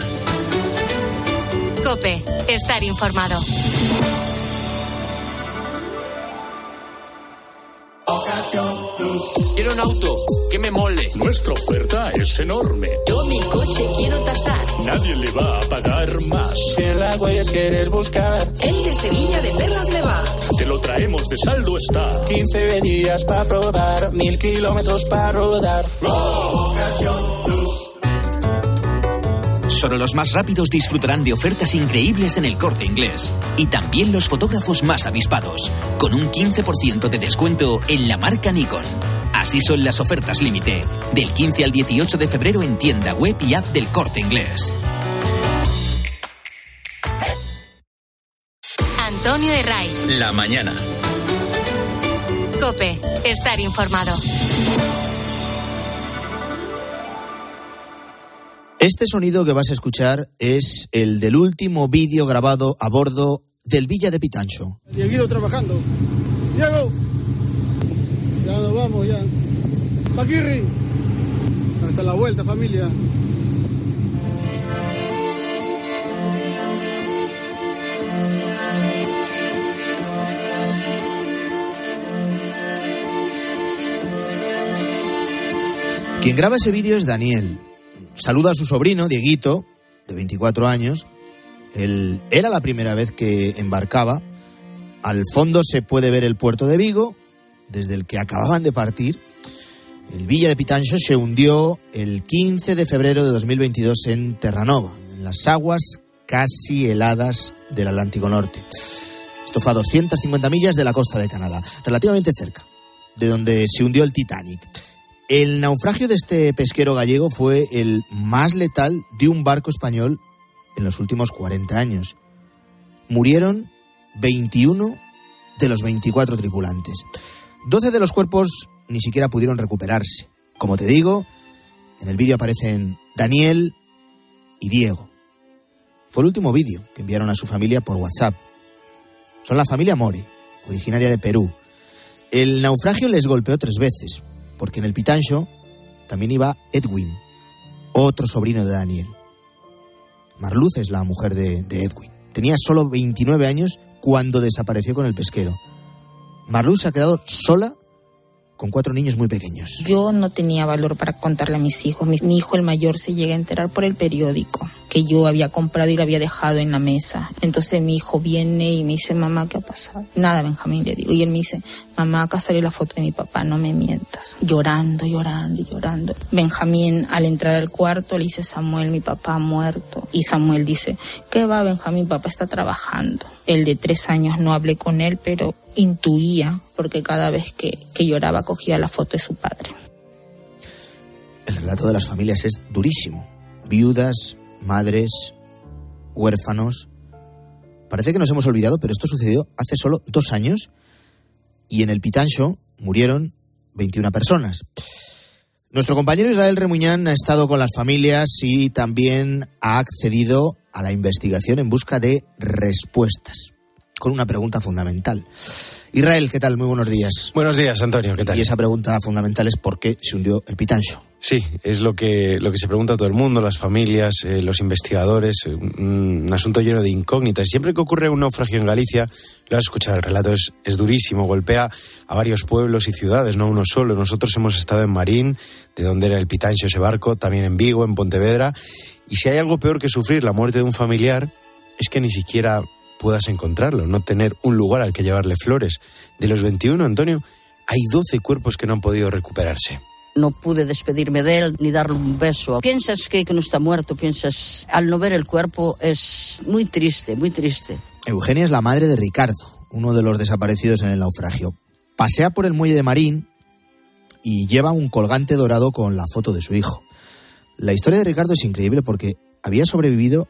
Cope, estar informado.
Quiero un auto que me mole.
Nuestra oferta es enorme.
Yo mi coche quiero tasar.
Nadie le va a pagar más.
Si en la huellas quieres buscar,
El de Sevilla de Perlas me va.
Te lo traemos de saldo está.
15 días para probar, mil kilómetros para rodar.
Solo los más rápidos disfrutarán de ofertas increíbles en el corte inglés. Y también los fotógrafos más avispados, con un 15% de descuento en la marca Nikon. Así son las ofertas límite, del 15 al 18 de febrero en tienda web y app del corte inglés.
Antonio Herray.
La mañana.
Cope, estar informado.
Este sonido que vas a escuchar es el del último vídeo grabado a bordo del Villa de Pitancho.
Dieguito trabajando. Diego. Ya nos vamos, ya. Paquirri. Hasta la vuelta, familia.
Quien graba ese vídeo es Daniel. Saluda a su sobrino, Dieguito, de 24 años. Él, era la primera vez que embarcaba. Al fondo se puede ver el puerto de Vigo, desde el que acababan de partir. El Villa de Pitancho se hundió el 15 de febrero de 2022 en Terranova, en las aguas casi heladas del Atlántico Norte. Esto fue a 250 millas de la costa de Canadá, relativamente cerca de donde se hundió el Titanic. El naufragio de este pesquero gallego fue el más letal de un barco español en los últimos 40 años. Murieron 21 de los 24 tripulantes. 12 de los cuerpos ni siquiera pudieron recuperarse. Como te digo, en el vídeo aparecen Daniel y Diego. Fue el último vídeo que enviaron a su familia por WhatsApp. Son la familia More, originaria de Perú. El naufragio les golpeó tres veces, porque en el Pitancho también iba Edwin, otro sobrino de Daniel. Marluz es la mujer de, Edwin. Tenía solo 29 años cuando desapareció con el pesquero. Marluz se ha quedado sola con cuatro niños muy pequeños.
Yo no tenía valor para contarle a mis hijos. Mi, mi, hijo, el mayor, se llega a enterar por el periódico que yo había comprado y lo había dejado en la mesa. Entonces mi hijo viene y me dice, mamá, ¿qué ha pasado? Nada, Benjamín, le digo. Y él me dice, mamá, acá sale la foto de mi papá, no me mientas. Llorando, llorando llorando. Benjamín, al entrar al cuarto, le dice, Samuel, mi papá ha muerto. Y Samuel dice, ¿qué va, Benjamín? Papá está trabajando. El de tres años no hablé con él, pero intuía, porque cada vez que, que lloraba cogía la foto de su padre.
El relato de las familias es durísimo. Viudas, madres, huérfanos. Parece que nos hemos olvidado, pero esto sucedió hace solo dos años y en el Pitancho murieron 21 personas. Nuestro compañero Israel Remuñán ha estado con las familias y también ha accedido a la investigación en busca de respuestas, con una pregunta fundamental. Israel, ¿qué tal? Muy buenos días.
Buenos días, Antonio, ¿qué tal?
Y esa pregunta fundamental es por qué se hundió el Pitancho.
Sí, es lo que, lo que se pregunta todo el mundo, las familias, eh, los investigadores, un, un, asunto lleno de incógnitas. Siempre que ocurre un naufragio en Galicia, lo has escuchado, el relato es, es, durísimo, golpea a varios pueblos y ciudades, no uno solo. Nosotros hemos estado en Marín, de donde era el Pitancho ese barco, también en Vigo, en Pontevedra, y si hay algo peor que sufrir la muerte de un familiar, es que ni siquiera puedas encontrarlo, no tener un lugar al que llevarle flores. De los 21, Antonio, hay 12 cuerpos que no han podido recuperarse.
No pude despedirme de él ni darle un beso. Piensas que, que no está muerto, piensas, al no ver el cuerpo es muy triste, muy triste.
Eugenia es la madre de Ricardo, uno de los desaparecidos en el naufragio. Pasea por el muelle de Marín y lleva un colgante dorado con la foto de su hijo. La historia de Ricardo es increíble porque había sobrevivido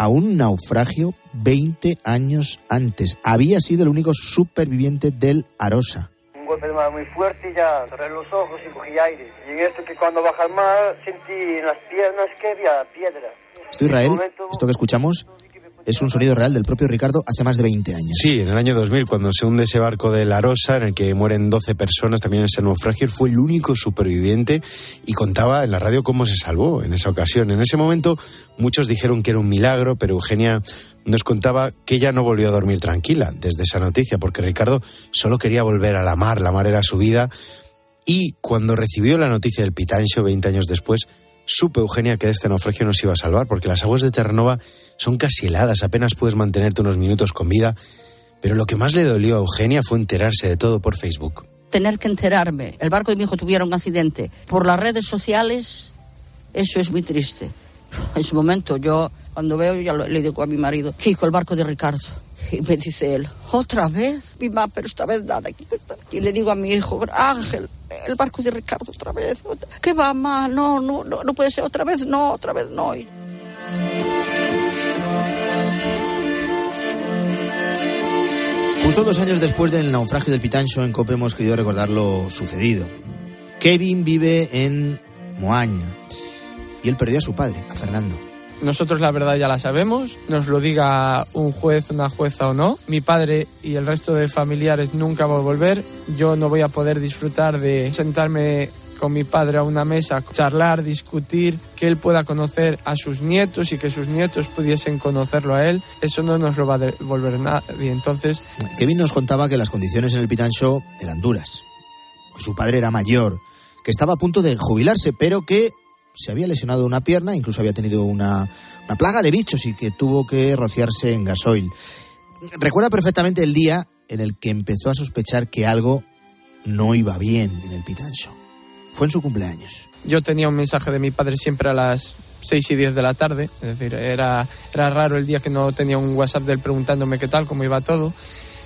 a un naufragio 20 años antes. Había sido el único superviviente del Arosa.
Un golpe de mar muy fuerte y ya cerré los ojos y cogí aire. Y en esto que cuando baja el mar sentí en las piernas que había piedra.
Esto Israel, esto que escuchamos, es un sonido real del propio Ricardo hace más de 20 años.
Sí, en el año 2000, cuando se hunde ese barco de La Rosa, en el que mueren 12 personas también en ese naufragio, fue el único superviviente y contaba en la radio cómo se salvó en esa ocasión. En ese momento muchos dijeron que era un milagro, pero Eugenia nos contaba que ella no volvió a dormir tranquila desde esa noticia, porque Ricardo solo quería volver a la mar, la mar era su vida, y cuando recibió la noticia del Pitancho 20 años después, supe, Eugenia, que este naufragio no se iba a salvar, porque las aguas de Terranova son casi heladas, apenas puedes mantenerte unos minutos con vida. Pero lo que más le dolió a Eugenia fue enterarse de todo por Facebook.
Tener que enterarme, el barco de mi hijo tuviera un accidente por las redes sociales, eso es muy triste. En su momento, yo cuando veo, ya le digo a mi marido, Kiko, el barco de Ricardo. Y me dice él, otra vez, mi mamá, pero esta vez nada. Y le digo a mi hijo, Ángel, el barco de Ricardo otra vez. ¿Qué va, mamá? No, no, no, puede ser otra vez, no, otra vez no.
Justo dos años después del naufragio del Pitancho, en COPE hemos querido recordar lo sucedido. Kevin vive en Moaña y él perdió a su padre, a Fernando.
Nosotros la verdad ya la sabemos, nos lo diga un juez, una jueza o no. Mi padre y el resto de familiares nunca van a volver. Yo no voy a poder disfrutar de sentarme con mi padre a una mesa, charlar, discutir, que él pueda conocer a sus nietos y que sus nietos pudiesen conocerlo a él. Eso no nos lo va a devolver nadie. Entonces.
Kevin nos contaba que las condiciones en el Pitancho eran duras, su padre era mayor, que estaba a punto de jubilarse, pero que se había lesionado una pierna, incluso había tenido una, una plaga de bichos y que tuvo que rociarse en gasoil. Recuerda perfectamente el día en el que empezó a sospechar que algo no iba bien en el Pitancho. Fue en su cumpleaños.
Yo tenía un mensaje de mi padre siempre a las 6 y 10 de la tarde, es decir, era, era raro el día que no tenía un WhatsApp de él preguntándome qué tal, cómo iba todo.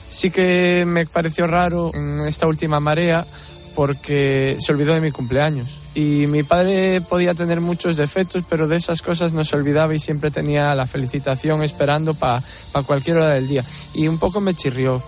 Sí que me pareció raro en esta última marea porque se olvidó de mi cumpleaños. Y mi padre podía tener muchos defectos, pero de esas cosas no se olvidaba y siempre tenía la felicitación esperando para pa cualquier hora del día. Y un poco me chirrió.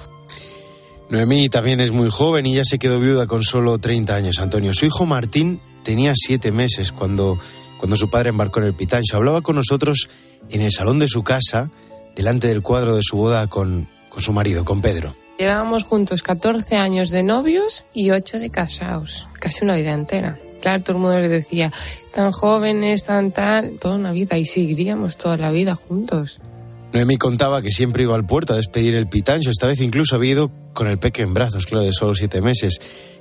Noemí también es muy joven y ya se quedó viuda con solo 30 años, Antonio. Su hijo Martín tenía siete meses cuando, cuando su padre embarcó en el Pitancho. Hablaba con nosotros en el salón de su casa, delante del cuadro de su boda con, con su marido, con Pedro.
Llevábamos juntos 14 años de novios y 8 de casados, casi una vida entera. Claro, todo el mundo le decía, tan jóvenes, tan tal, toda una vida y seguiríamos toda la vida juntos.
Noemí contaba que siempre iba al puerto a despedir el pitancho, esta vez incluso había ido con el peque en brazos, claro, de solo siete meses.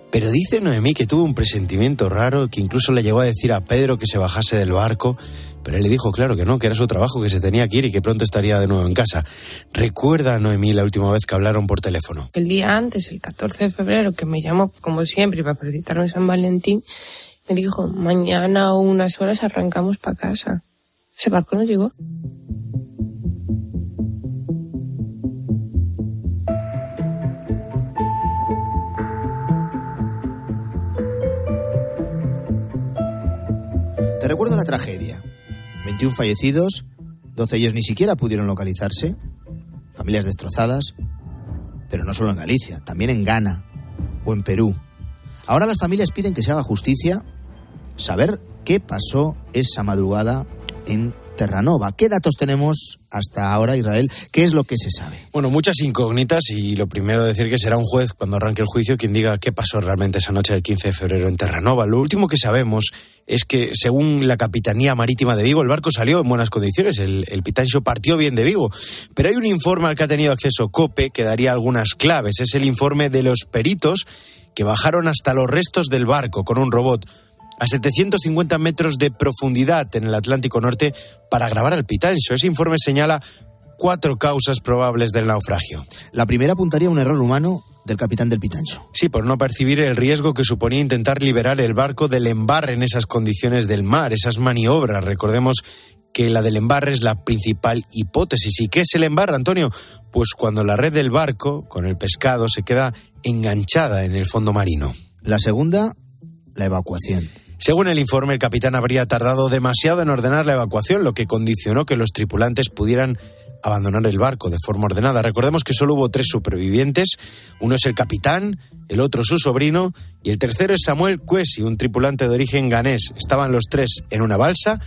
Pero dice Noemí que tuvo un presentimiento raro, que incluso le llegó a decir a Pedro que se bajase del barco, pero él le dijo, claro que no, que era su trabajo, que se tenía que ir y que pronto estaría de nuevo en casa. ¿Recuerda, Noemí, la última vez que hablaron por teléfono?
El día antes, el 14 de febrero, que me llamó, como siempre, para felicitarme San Valentín, me dijo, mañana o unas horas arrancamos para casa. Ese barco no llegó.
Te recuerdo la tragedia. 21 fallecidos, 12 ellos ni siquiera pudieron localizarse, familias destrozadas, pero no solo en Galicia, también en Ghana o en Perú. Ahora las familias piden que se haga justicia, saber qué pasó esa madrugada en Terranova. ¿Qué datos tenemos hasta ahora, Israel? ¿Qué es lo que se sabe?
Bueno, muchas incógnitas y lo primero decir que será un juez cuando arranque el juicio quien diga qué pasó realmente esa noche del 15 de febrero en Terranova. Lo último que sabemos es que, según la Capitanía Marítima de Vigo, el barco salió en buenas condiciones, el, el Pitancho partió bien de Vigo. Pero hay un informe al que ha tenido acceso COPE que daría algunas claves. Es el informe de los peritos que bajaron hasta los restos del barco con un robot a 750 metros de profundidad en el Atlántico Norte para grabar al Pitancho. Ese informe señala cuatro causas probables del naufragio.
La primera apuntaría a un error humano del capitán del Pitancho.
Sí, por no percibir el riesgo que suponía intentar liberar el barco del embarre en esas condiciones del mar, esas maniobras. Recordemos que la del embarre es la principal hipótesis. ¿Y qué es el embarre, Antonio? Pues cuando la red del barco, con el pescado, se queda enganchada en el fondo marino.
La segunda, la evacuación.
Según el informe, el capitán habría tardado demasiado en ordenar la evacuación, lo que condicionó que los tripulantes pudieran abandonar el barco de forma ordenada. Recordemos que solo hubo tres supervivientes. Uno es el capitán, el otro su sobrino y el tercero es Samuel Cuesi, un tripulante de origen ganés. Estaban los tres en una balsa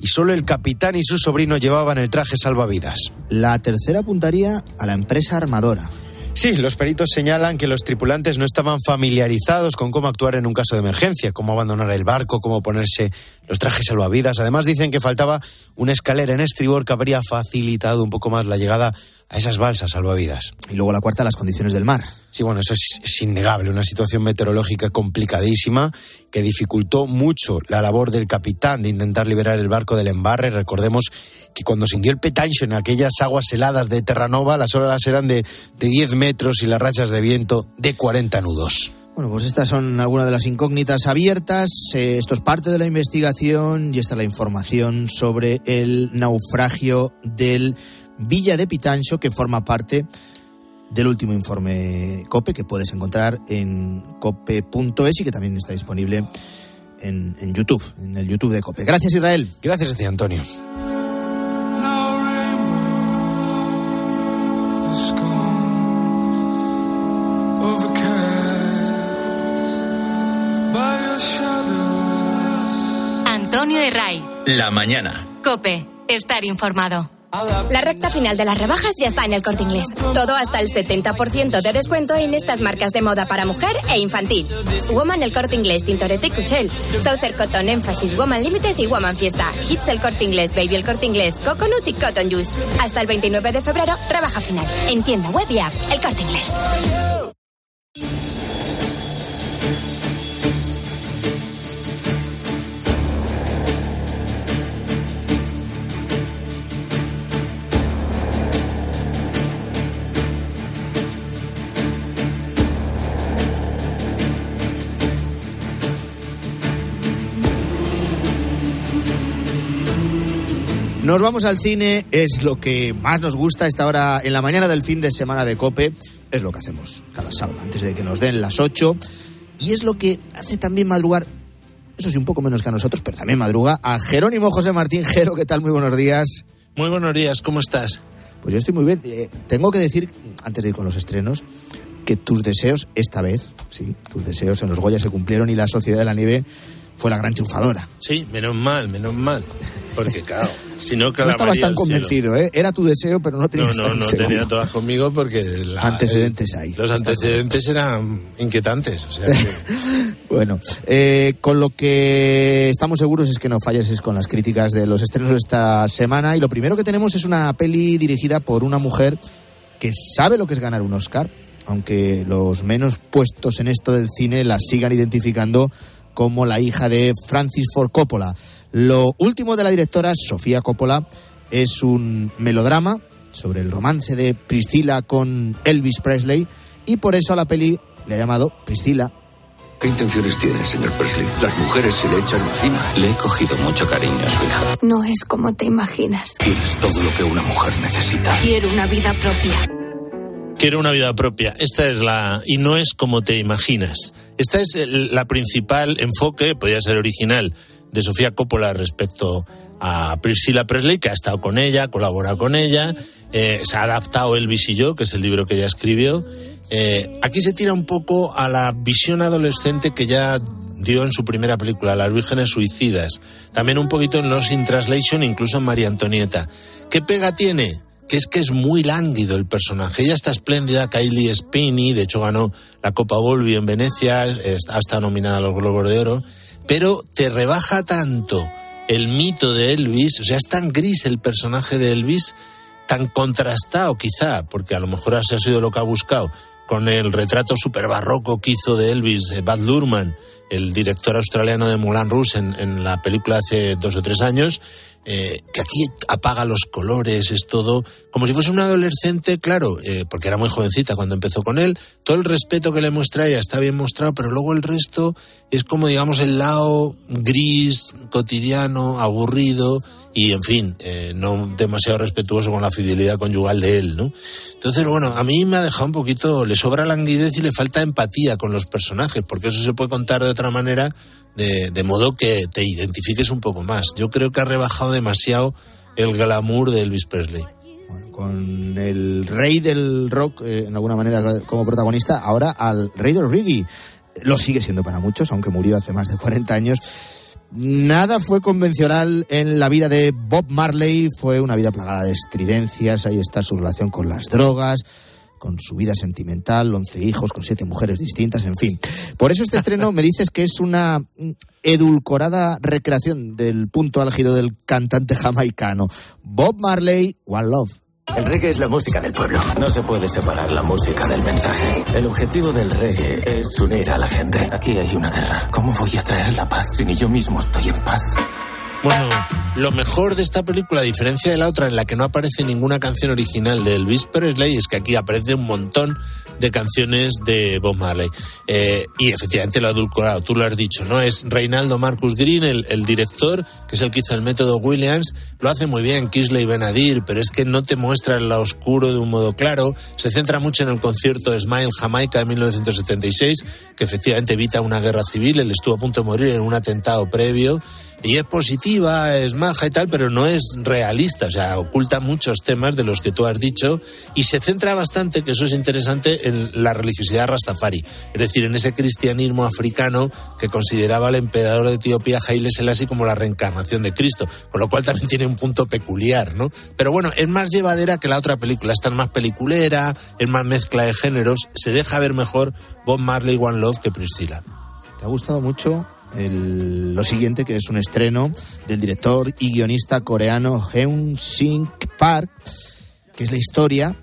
y solo el capitán y su sobrino llevaban el traje salvavidas.
La tercera apuntaría a la empresa armadora.
Sí, los peritos señalan que los tripulantes no estaban familiarizados con cómo actuar en un caso de emergencia, cómo abandonar el barco, cómo ponerse los trajes salvavidas. Además dicen que faltaba una escalera en estribor que habría facilitado un poco más la llegada a esas balsas salvavidas.
Y luego la cuarta, las condiciones del mar.
Sí, bueno, eso es, es, innegable, una situación meteorológica complicadísima que dificultó mucho la labor del capitán de intentar liberar el barco del embarre. Recordemos que cuando se hundió el Petancho en aquellas aguas heladas de Terranova, las olas eran de, de 10 metros y las rachas de viento de 40 nudos.
Bueno, pues estas son algunas de las incógnitas abiertas. Eh, esto es parte de la investigación y esta es la información sobre el naufragio del Villa de Pitancho, que forma parte del último informe COPE, que puedes encontrar en cope.es y que también está disponible en, en, YouTube, en el YouTube de COPE. Gracias, Israel.
Gracias a ti, Antonio.
Antonio y Ray.
La mañana.
Cope, estar informado.
La recta final de las rebajas ya está en el corte inglés. Todo hasta el 70% de descuento en estas marcas de moda para mujer e infantil. Woman el corte inglés, Tintorete y Cuchel. Southern Cotton, Emphasis, Woman Limited y Woman Fiesta. Hits el corte inglés, Baby el corte inglés, Coconut y Cotton Juice. Hasta el 29 de febrero, rebaja final. En tienda web y app, el corte inglés.
Nos vamos al cine, es lo que más nos gusta esta hora en la mañana del fin de semana de Cope, es lo que hacemos cada sábado antes de que nos den las 8 y es lo que hace también madrugar, eso sí un poco menos que a nosotros, pero también madruga a Jerónimo José Martín. Jero, ¿qué tal? Muy buenos días.
Muy buenos días, ¿cómo estás?
Pues yo estoy muy bien. Eh, tengo que decir, antes de ir con los estrenos, que tus deseos esta vez, sí, tus deseos en los Goya se cumplieron y la Sociedad de la Nieve fue la gran triunfadora.
Sí, menos mal, menos mal. Porque, claro, si no,
no estabas tan convencido, ¿eh? Era tu deseo, pero no tenías
No, no, no tenía todas conmigo porque... La,
antecedentes
el,
hay.
Los antecedentes eran inquietantes, o sea que...
bueno, eh, con lo que estamos seguros es que no falles con las críticas de los estrenos de esta semana y lo primero que tenemos es una peli dirigida por una mujer que sabe lo que es ganar un Oscar, aunque los menos puestos en esto del cine la sigan identificando como la hija de Francis Ford Coppola. Lo último de la directora, Sofía Coppola, es un melodrama sobre el romance de Priscila con Elvis Presley y por eso a la peli le ha llamado Priscila.
¿Qué intenciones tiene, señor Presley? Las mujeres se le echan encima.
Le he cogido mucho cariño a su hija.
No es como te imaginas.
Tienes todo lo que una mujer necesita.
Quiero una vida propia.
Quiero una vida propia. Esta es la. Y no es como te imaginas. Esta es el, la principal enfoque, podría ser original, de Sofía Coppola respecto a Priscilla Presley, que ha estado con ella, colabora con ella. Eh, se ha adaptado Elvis y yo, que es el libro que ella escribió. Eh, aquí se tira un poco a la visión adolescente que ya dio en su primera película, Las Vírgenes Suicidas. También un poquito en Los in Translation, incluso en María Antonieta. ¿Qué pega tiene? Que es que es muy lánguido el personaje. Ella está espléndida, Kylie Spinney, de hecho ganó la Copa Volvi en Venecia, ha estado nominada a los Globos de Oro, pero te rebaja tanto el mito de Elvis, o sea, es tan gris el personaje de Elvis, tan contrastado quizá, porque a lo mejor ese ha sido lo que ha buscado, con el retrato super barroco que hizo de Elvis Bad Luhrmann, el director australiano de Moulin Rouge en, en la película hace dos o tres años, eh, que aquí apaga los colores, es todo como si fuese un adolescente, claro, eh, porque era muy jovencita cuando empezó con él, todo el respeto que le muestra ella está bien mostrado, pero luego el resto es como, digamos, el lado gris, cotidiano, aburrido y, en fin, eh, no demasiado respetuoso con la fidelidad conyugal de él, ¿no? Entonces, bueno, a mí me ha dejado un poquito, le sobra languidez y le falta empatía con los personajes, porque eso se puede contar de otra manera de, de, modo que te identifiques un poco más. Yo creo que ha rebajado demasiado el glamour de Elvis Presley.
Bueno, con el rey del rock, eh, en alguna manera, como protagonista, ahora al rey del reggae. Lo sigue siendo para muchos, aunque murió hace más de 40 años. Nada fue convencional en la vida de Bob Marley, fue una vida plagada de estridencias, ahí está su relación con las drogas, con su vida sentimental, 11 hijos, con siete mujeres distintas, en fin. Por eso este estreno me dices que es una edulcorada recreación del punto álgido del cantante jamaicano. Bob Marley, One Love.
El reggae es la música del pueblo. No se puede separar la música del mensaje. El objetivo del reggae es unir a la gente. Aquí hay una guerra. ¿Cómo voy a traer la paz si ni yo mismo estoy en paz?
Bueno, lo mejor de esta película, a diferencia de la otra en la que no aparece ninguna canción original de Elvis Presley, es que aquí aparece un montón de canciones de Bob Marley. Eh, y efectivamente lo ha adulcorado, tú lo has dicho, ¿no? Es Reinaldo Marcus Green, el, director, que es el que hizo el método Williams, lo hace muy bien, Kisley Benadir, pero es que no te muestra el oscuro de un modo claro, se centra mucho en el concierto de Smile Jamaica de 1976, que efectivamente evita una guerra civil, él estuvo a punto de morir en un atentado previo, y es positiva, es maja y tal, pero no es realista, o sea, oculta muchos temas de los que tú has dicho y se centra bastante, que eso es interesante, en la religiosidad rastafari, es decir, en ese cristianismo africano que consideraba al emperador de Etiopía Haile Selassie como la reencarnación de Cristo, con lo cual también tiene un punto peculiar, ¿no? Pero bueno, es más llevadera que la otra película, esta es más peliculera, es más mezcla de géneros, se deja ver mejor Bob Marley One Love que Priscilla.
¿Te ha gustado mucho el, lo siguiente, que es un estreno del director y guionista coreano Heun Sing Park, que es la historia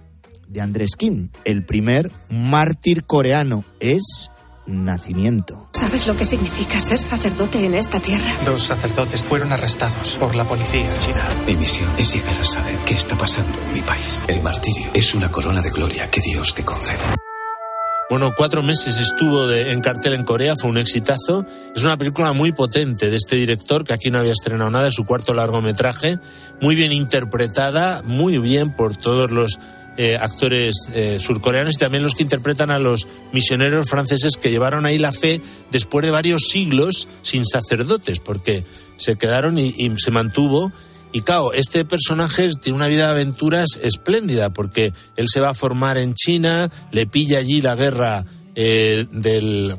de Andrés Kim, el primer mártir coreano. Es nacimiento.
¿Sabes lo que significa ser sacerdote en esta tierra?
Dos sacerdotes fueron arrestados por la policía china.
Mi misión es llegar a saber qué está pasando en mi país. El martirio es una corona de gloria que Dios te concede.
Bueno, cuatro meses estuvo de, en cartel en Corea, fue un exitazo. Es una película muy potente de este director que aquí no había estrenado nada, es su cuarto largometraje, muy bien interpretada, muy bien por todos los eh, actores eh, surcoreanos y también los que interpretan a los misioneros franceses que llevaron ahí la fe después de varios siglos sin sacerdotes, porque se quedaron y, y se mantuvo y claro, este personaje tiene una vida de aventuras espléndida porque él se va a formar en China, le pilla allí la guerra eh, del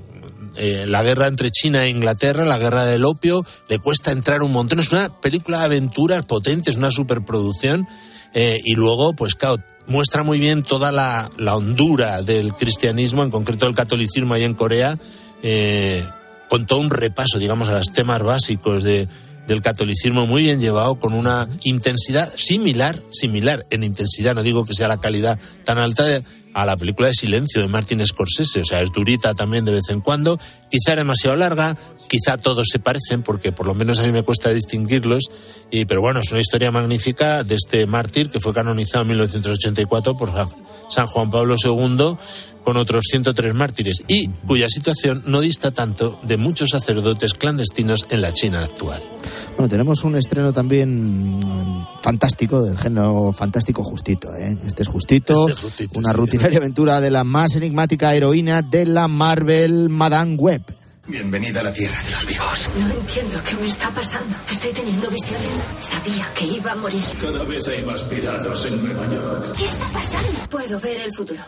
eh, la guerra entre China e Inglaterra, la guerra del opio, le cuesta entrar un montón. Es una película de aventuras potente, es una superproducción. Eh, y luego, pues claro, muestra muy bien toda la, la, hondura del cristianismo, en concreto el catolicismo ahí en Corea, eh, con todo un repaso, digamos, a los temas básicos de, del catolicismo muy bien llevado, con una intensidad similar, similar en intensidad, no digo que sea la calidad tan alta a la película de Silencio de Martin Scorsese, o sea, es durita también de vez en cuando, quizá demasiado larga, quizá todos se parecen, porque por lo menos a mí me cuesta distinguirlos, y, pero bueno, es una historia magnífica de este mártir que fue canonizado en 1984 por San Juan Pablo II con otros 103 mártires y cuya situación no dista tanto de muchos sacerdotes clandestinos en la China actual.
Bueno, tenemos un estreno también fantástico, del género fantástico justito. ¿eh? Este es justito,
Este justito,
una
sí.
rutinaria aventura de la más enigmática heroína de la Marvel, Madame Web.
Bienvenida a la tierra de los vivos.
No entiendo qué me está pasando. Estoy teniendo visiones. Sabía que iba a morir.
Cada vez hay más piratas en Nueva York.
¿Qué está pasando? Puedo ver el futuro.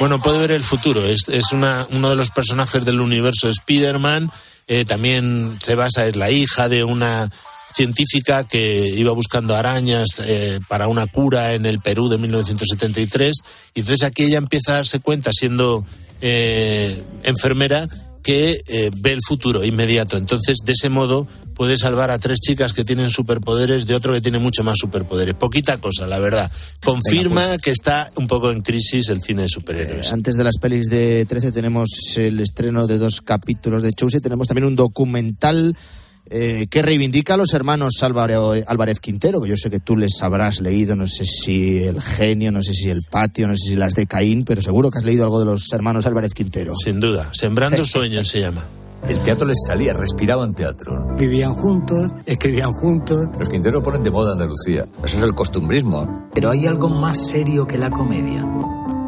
Bueno, puede ver el futuro. Es, es una, uno de los personajes del universo Spider-Man. Eh, también se basa, es la hija de una científica que iba buscando arañas eh, para una cura en el Perú de 1973. Y entonces aquí ella empieza a darse cuenta, siendo eh, enfermera, que eh, ve el futuro inmediato. Entonces, de ese modo, puede salvar a tres chicas que tienen superpoderes de otro que tiene mucho más superpoderes. Poquita cosa, la verdad. Confirma
Venga, pues.
que está un poco en crisis el cine de superhéroes.
Antes de las pelis de 13 tenemos el estreno de dos capítulos de Chose, tenemos también un documental eh, que reivindica a los hermanos Álvaro- Álvarez Quintero, que yo sé que tú les habrás leído, no sé si El Genio, no sé si El Patio, no sé si las de Caín, pero seguro que has leído algo de los hermanos Álvarez Quintero.
Sin duda. Sembrando sueños se llama.
El teatro les salía, respiraban teatro.
Vivían juntos, escribían juntos.
Los Quintero ponen de moda Andalucía.
Eso es el costumbrismo. Pero hay algo más serio que la comedia.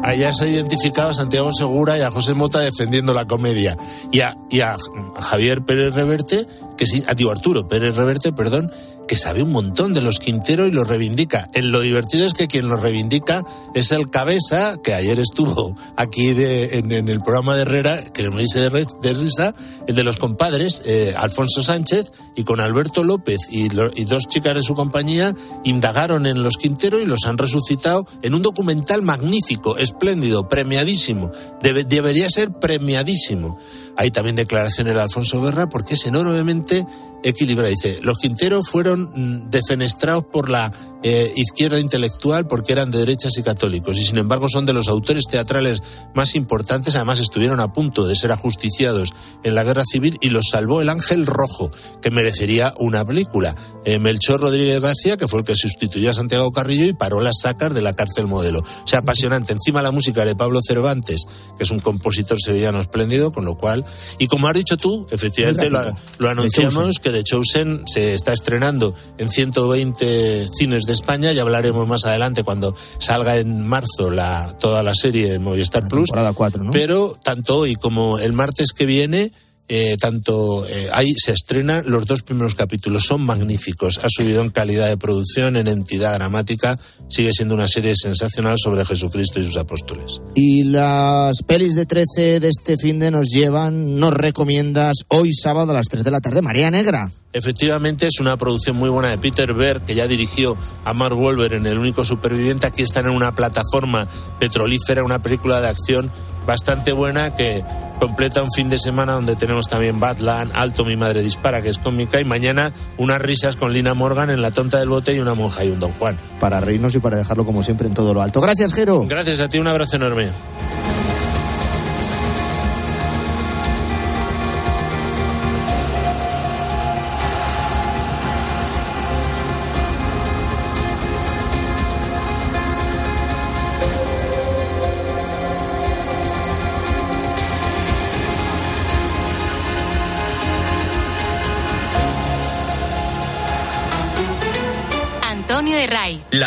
Allá se ha identificado a Santiago Segura y a José Mota defendiendo la comedia. Y a, y a Javier Pérez Reverte, que sí, a tío Arturo Pérez Reverte, perdón, que sabe un montón de los Quintero y los reivindica. En lo divertido es que quien los reivindica es el cabeza, que ayer estuvo aquí en, el programa de Herrera, que me dice de, risa, el de los compadres, eh, Alfonso Sánchez, y con Alberto López y, dos chicas de su compañía, indagaron en los Quintero y los han resucitado en un documental magnífico, espléndido, premiadísimo. Debe- debería ser premiadísimo. Hay también declaraciones de Alfonso Guerra porque es enormemente equilibrado. Dice, los Quinteros fueron mm, defenestrados por la eh, izquierda intelectual porque eran de derechas y católicos y sin embargo son de los autores teatrales más importantes. Además estuvieron a punto de ser ajusticiados en la guerra civil y los salvó el Ángel Rojo, que merecería una película. Eh, Melchor Rodríguez García, que fue el que sustituyó a Santiago Carrillo y paró las sacas de la cárcel modelo. O sea, apasionante. Encima la música de Pablo Cervantes, que es un compositor sevillano espléndido, con lo cual, y como has dicho tú, efectivamente lo, lo anunciamos
Chosen.
que The Chosen se está estrenando en 120 cines de España. Ya hablaremos más adelante cuando salga en marzo la, toda la serie en Movistar Plus.
Temporada 4, ¿no?
Pero tanto hoy como el martes que viene, eh, tanto eh, ahí se estrenan los dos primeros capítulos. Son magníficos. Ha subido en calidad de producción, en entidad dramática. Sigue siendo una serie sensacional sobre Jesucristo y sus apóstoles.
Y las pelis de 13 de este fin de nos llevan, nos recomiendas hoy sábado a las 3 de la tarde, María Negra.
Efectivamente, es una producción muy buena de Peter Berg, que ya dirigió a Mark Wolver en El único superviviente. Aquí están en una plataforma petrolífera, una película de acción bastante buena que completa un fin de semana donde tenemos también Batland, Alto, mi madre dispara, que es cómica, y mañana unas risas con Lina Morgan en La tonta del bote y una monja y un don Juan.
Para reírnos y para dejarlo como siempre en todo lo alto. Gracias, Jero.
Gracias a ti, un abrazo enorme.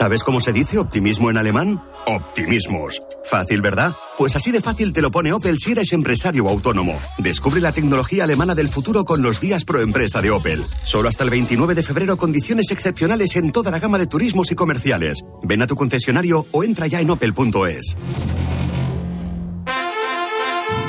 ¿Sabes cómo se dice optimismo en alemán? Optimismos. Fácil, ¿verdad? Pues así de fácil te lo pone Opel si eres empresario autónomo. Descubre la tecnología alemana del futuro con los días pro empresa de Opel. Solo hasta el 29 de febrero condiciones excepcionales en toda la gama de turismos y comerciales. Ven a tu concesionario o entra ya en opel.es.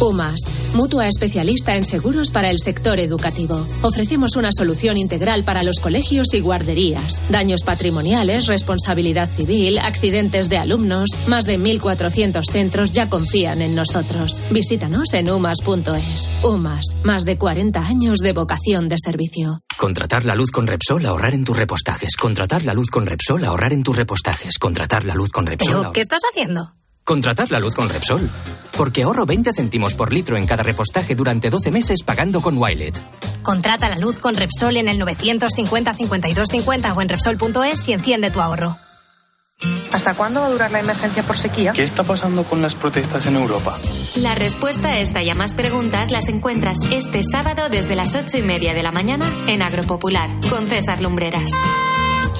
UMAS, mutua especialista en seguros para el sector educativo. Ofrecemos una solución integral para los colegios y guarderías. Daños patrimoniales, responsabilidad civil, accidentes de alumnos. Más de 1.400 centros ya confían en nosotros. Visítanos en umas.es. UMAS, más de 40 años de vocación de servicio.
Contratar la luz con Repsol, ahorrar en tus repostajes. Contratar la luz con Repsol, ahorrar en tus repostajes. Contratar la luz con Repsol.
¿Pero qué estás haciendo?
Contratar la luz con Repsol. Porque ahorro 20 céntimos por litro en cada repostaje durante 12 meses pagando con Wilet.
Contrata la luz con Repsol en el 950 52 50 o en Repsol.es y enciende tu ahorro.
¿Hasta cuándo va a durar la emergencia por sequía?
¿Qué está pasando con las protestas en Europa?
La respuesta a esta y a más preguntas las encuentras este sábado desde las ocho y media de la mañana en Agropopular con César Lumbreras.